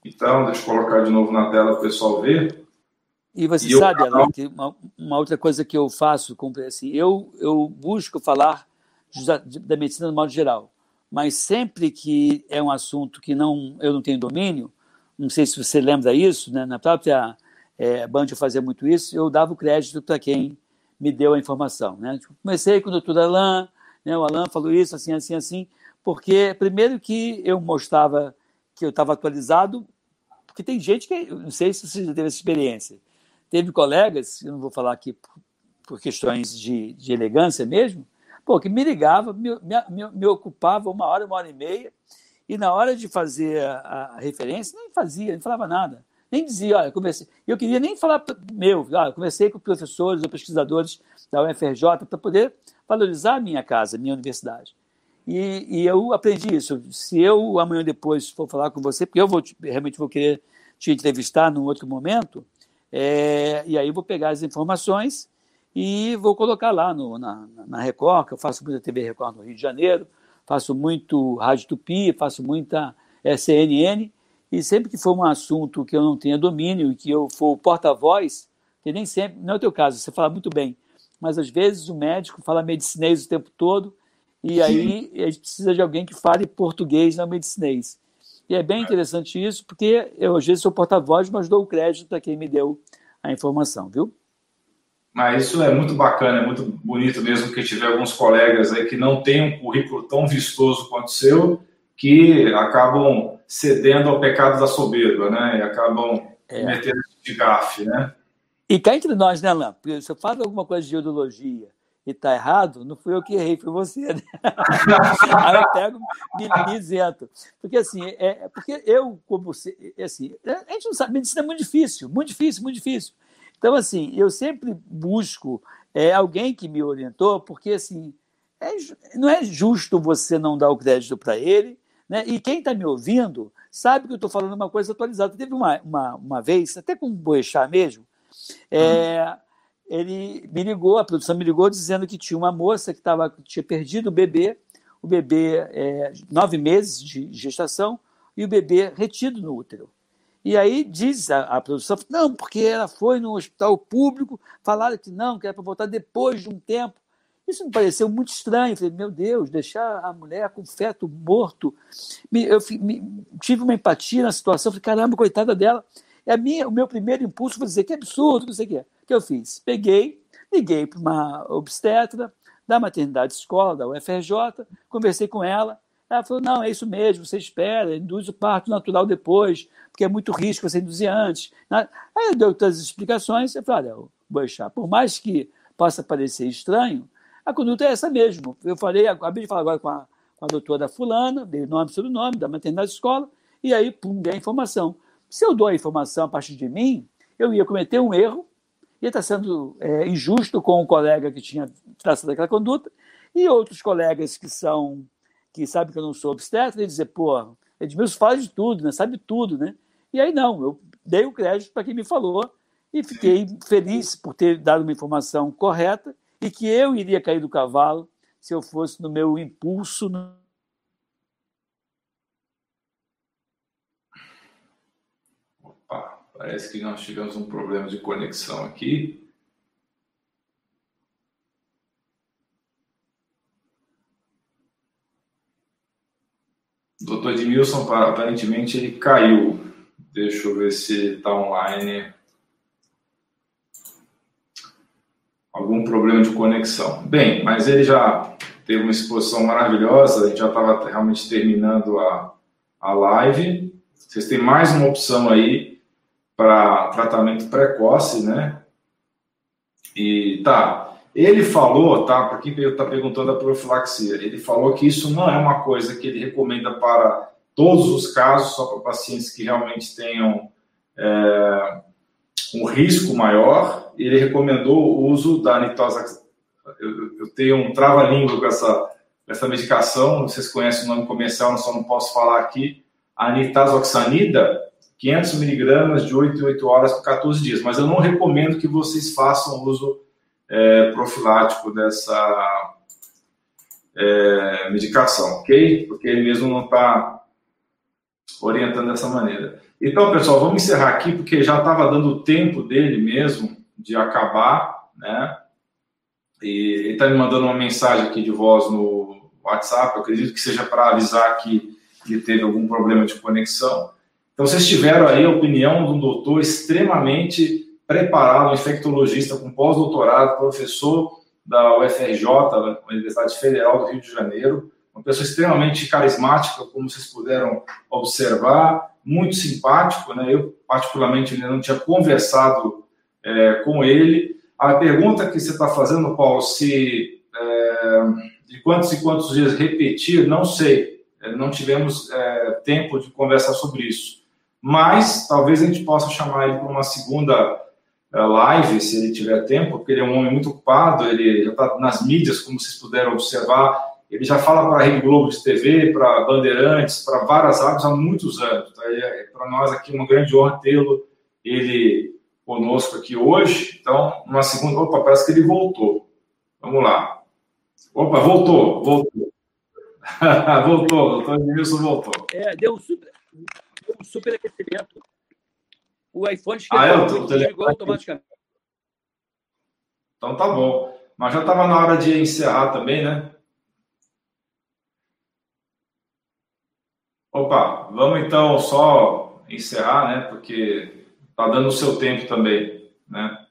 Então, deixa eu colocar de novo na tela para o pessoal ver. E você e sabe, canal... Alain, que uma, uma, outra coisa que eu faço, assim, eu, eu busco falar da medicina no modo geral mas sempre que é um assunto que não eu não tenho domínio, não sei se você lembra isso, né? na própria é, Band eu fazia muito isso, eu dava o crédito para quem me deu a informação. Né? Tipo, comecei com o doutor Alain, né? o Alain falou isso, assim, assim, assim, porque primeiro que eu mostrava que eu estava atualizado, porque tem gente que, não sei se você já teve essa experiência, teve colegas, eu não vou falar aqui por, por questões de, de elegância mesmo, pô, que me ligava, me, me, me, ocupava uma hora, uma hora e meia, e na hora de fazer a, a referência, nem fazia, nem falava nada. Nem dizia, olha, comecei. Eu queria nem falar meu, olha, comecei com professores ou pesquisadores da UFRJ para poder valorizar a minha casa, a minha universidade. E, e, eu aprendi isso. Se eu amanhã depois for falar com você, porque eu vou realmente vou querer te entrevistar num outro momento, é, e aí vou pegar as informações e vou colocar lá no, na, na Record, que eu faço muita TV Record no Rio de Janeiro, faço muito Rádio Tupi, faço muita CNN, e sempre que for um assunto que eu não tenha domínio e que eu for porta-voz, que nem sempre, não é o teu caso, você fala muito bem, mas às vezes o médico fala medicinês o tempo todo, e aí a gente precisa de alguém que fale português, não medicinês. E é bem interessante isso, porque eu às vezes sou porta-voz, mas dou o crédito a quem me deu a informação, viu? Mas isso é muito bacana, é muito bonito mesmo que tiver alguns colegas aí que não têm um currículo tão vistoso quanto o seu, que acabam cedendo ao pecado da soberba, né? E acabam é. metendo de gafe, né? E cá entre nós, né, Alain? Porque se eu falo alguma coisa de ideologia e tá errado, não fui eu que errei, foi você, né? <laughs> Aí eu pego, me, me isento. Porque assim, é, é porque eu, como você, é assim, a gente não sabe, medicina é muito difícil, muito difícil, muito difícil. Então, assim, eu sempre busco é, alguém que me orientou, porque assim, é, não é justo você não dar o crédito para ele, né? E quem está me ouvindo sabe que eu estou falando uma coisa atualizada. Teve uma, uma, uma vez, até com o Boechat mesmo, é, hum ele me ligou, a produção me ligou dizendo que tinha uma moça que tava, tinha perdido o bebê, o bebê é, nove meses de gestação e o bebê retido no útero. E aí diz a, a produção, não, porque ela foi no hospital público, falaram que não, que era para voltar depois de um tempo. Isso me pareceu muito estranho. Eu falei, meu Deus, deixar a mulher com feto morto. Eu me, tive uma empatia na situação, falei, caramba, coitada dela. E a minha, o meu primeiro impulso foi dizer que absurdo, não sei o quê que eu fiz? Peguei, liguei para uma obstetra da maternidade escola, da UFRJ, conversei com ela. Ela falou: não, é isso mesmo, você espera, induz o parto natural depois, porque é muito risco você induzir antes. Aí eu dei todas as explicações. Eu falei: olha, Boixá, por mais que possa parecer estranho, a conduta é essa mesmo. Eu falei, acabei de falar agora com a, com a doutora Fulana, dei nome e nome da maternidade escola, e aí, pum, dei a informação. Se eu dou a informação a partir de mim, eu ia cometer um erro ia estar sendo é, injusto com o colega que tinha traçado aquela conduta, e outros colegas que são que sabem que eu não sou obstetra, e dizer, pô, Edmilson fala de tudo, né? sabe tudo, né? E aí não, eu dei o crédito para quem me falou e fiquei feliz por ter dado uma informação correta e que eu iria cair do cavalo se eu fosse no meu impulso Parece que nós tivemos um problema de conexão aqui. Doutor Edmilson, aparentemente, ele caiu. Deixa eu ver se está online. Algum problema de conexão. Bem, mas ele já teve uma exposição maravilhosa, a gente já estava realmente terminando a, a live. Vocês têm mais uma opção aí para tratamento precoce, né? E tá, ele falou, tá? Para quem está perguntando a profilaxia, ele falou que isso não é uma coisa que ele recomenda para todos os casos, só para pacientes que realmente tenham é, um risco maior. Ele recomendou o uso da nitosa. Eu, eu tenho um trava-língua com essa, essa medicação, vocês conhecem o nome comercial, só não posso falar aqui. A nitazoxanida, 500 miligramas de 8 em 8 horas por 14 dias. Mas eu não recomendo que vocês façam uso é, profilático dessa é, medicação, ok? Porque ele mesmo não está orientando dessa maneira. Então, pessoal, vamos encerrar aqui, porque já estava dando o tempo dele mesmo de acabar, né? E ele está me mandando uma mensagem aqui de voz no WhatsApp, eu acredito que seja para avisar que ele teve algum problema de conexão. Então, vocês tiveram aí a opinião de um doutor extremamente preparado, um infectologista com pós-doutorado, professor da UFRJ, da Universidade Federal do Rio de Janeiro, uma pessoa extremamente carismática, como vocês puderam observar, muito simpático, né? Eu, particularmente, ainda não tinha conversado é, com ele. A pergunta que você está fazendo, Paulo, se é, de quantos e quantos dias repetir, não sei. É, não tivemos é, tempo de conversar sobre isso mas talvez a gente possa chamar ele para uma segunda live, se ele tiver tempo, porque ele é um homem muito ocupado, ele já está nas mídias, como vocês puderam observar, ele já fala para a Rede Globo de TV, para Bandeirantes, para várias áreas há muitos anos. Tá? É, para nós aqui uma grande honra tê-lo, ele conosco aqui hoje. Então, uma segunda. Opa, parece que ele voltou. Vamos lá. Opa, voltou, voltou. <laughs> voltou, o doutor Edmilson voltou. É, deu um super, deu um super aquecimento. O iPhone ah, é, o telefone automaticamente. Então tá bom. Mas já estava na hora de encerrar também, né? Opa, vamos então só encerrar, né? Porque tá dando o seu tempo também, né?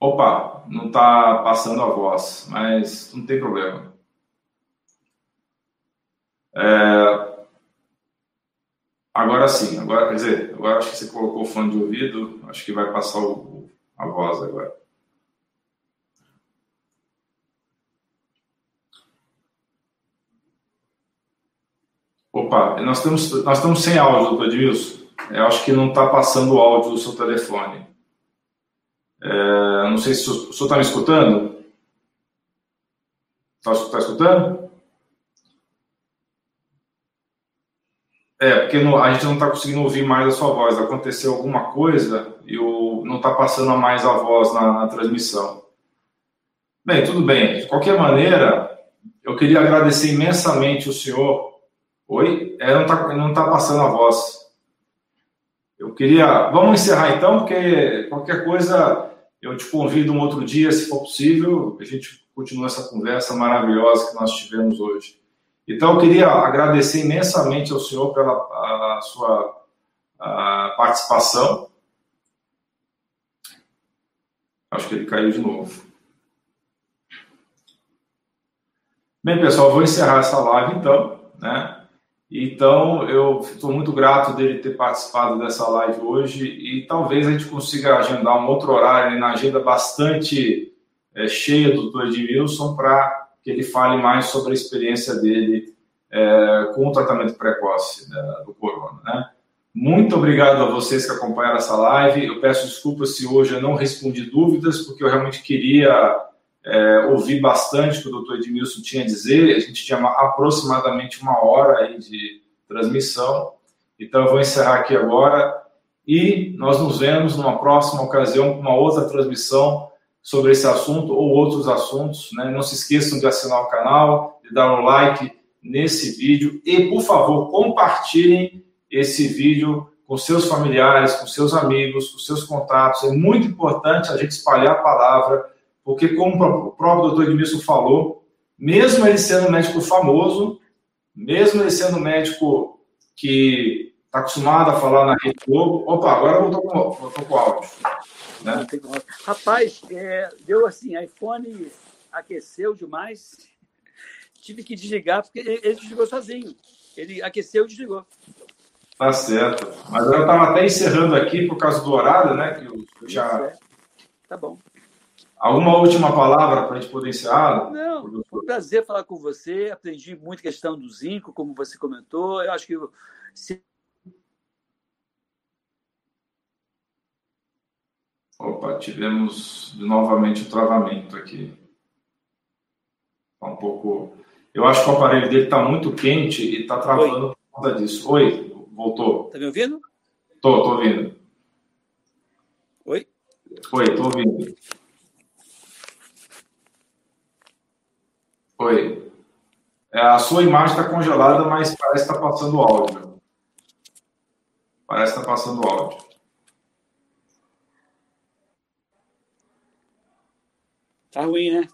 Opa, não está passando a voz, mas não tem problema. É... Agora sim, agora, quer dizer, agora acho que você colocou o fone de ouvido, acho que vai passar o, a voz agora. Opa, nós estamos, nós estamos sem áudio, doutor Edmilson. Eu acho que não está passando o áudio do seu telefone. É, não sei se o senhor está me escutando. Está tá escutando? É, porque a gente não está conseguindo ouvir mais a sua voz. Aconteceu alguma coisa e o, não está passando mais a voz na, na transmissão. Bem, tudo bem. De qualquer maneira, eu queria agradecer imensamente o senhor Oi? É, não está não tá passando a voz. Eu queria. Vamos encerrar então, porque qualquer coisa eu te convido um outro dia, se for possível, a gente continua essa conversa maravilhosa que nós tivemos hoje. Então, eu queria agradecer imensamente ao senhor pela a sua a participação. Acho que ele caiu de novo. Bem, pessoal, vou encerrar essa live então, né? Então, eu estou muito grato dele ter participado dessa live hoje e talvez a gente consiga agendar um outro horário na agenda bastante é, cheia do Dr. Edmilson para que ele fale mais sobre a experiência dele é, com o tratamento precoce né, do corona. Né? Muito obrigado a vocês que acompanharam essa live. Eu peço desculpas se hoje eu não respondi dúvidas, porque eu realmente queria é, ouvi bastante o que o doutor Edmilson tinha a dizer. A gente tinha aproximadamente uma hora aí de transmissão. Então, eu vou encerrar aqui agora e nós nos vemos numa próxima ocasião com uma outra transmissão sobre esse assunto ou outros assuntos. Né? Não se esqueçam de assinar o canal, de dar um like nesse vídeo e, por favor, compartilhem esse vídeo com seus familiares, com seus amigos, com seus contatos. É muito importante a gente espalhar a palavra porque, como o próprio doutor Edmilson falou, mesmo ele sendo um médico famoso, mesmo ele sendo um médico que está acostumado a falar na Rede Globo. Opa, agora voltou com, voltou com o áudio. Né? Rapaz, é, deu assim, iPhone aqueceu demais, tive que desligar, porque ele desligou sozinho. Ele aqueceu e desligou. Tá certo. Mas eu estava até encerrando aqui por causa do horário, né? Que eu já. Tá bom. Alguma última palavra para a gente poder encerrar? Não, foi um prazer falar com você. Aprendi muito questão do zinco, como você comentou. Eu acho que se... Opa, tivemos novamente o travamento aqui. Está um pouco. Eu acho que o aparelho dele está muito quente e está travando Oi. por conta disso. Oi, voltou. Está me ouvindo? Estou, estou ouvindo. Oi? Oi, estou ouvindo. Oi. É, a sua imagem está congelada, mas parece que está passando áudio. Parece que está passando áudio. Tá ruim, né?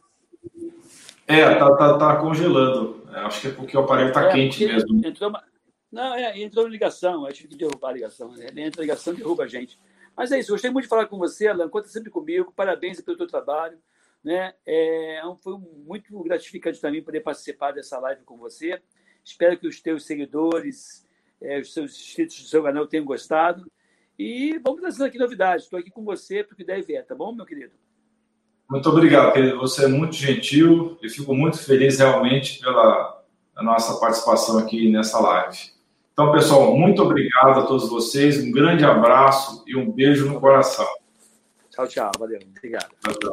É, tá, tá, tá congelando. É, acho que é porque o aparelho está é, quente mesmo. Entrou uma... Não, é, entrou ligação. Eu tive que derrubar a ligação. Né? Entra ligação, derruba a gente. Mas é isso. Gostei muito de falar com você, Alan. Conta sempre comigo. Parabéns pelo teu trabalho. Né? É, é foi muito gratificante também poder participar dessa live com você. Espero que os teus seguidores, é, os seus inscritos do seu canal tenham gostado. E vamos trazendo aqui novidades. Estou aqui com você para o que deve é, tá bom, meu querido? Muito obrigado, querido. Você é muito gentil e fico muito feliz realmente pela nossa participação aqui nessa live. Então, pessoal, muito obrigado a todos vocês. Um grande abraço e um beijo no coração. Tchau, tchau. Valeu. Obrigado. Tchau, tchau.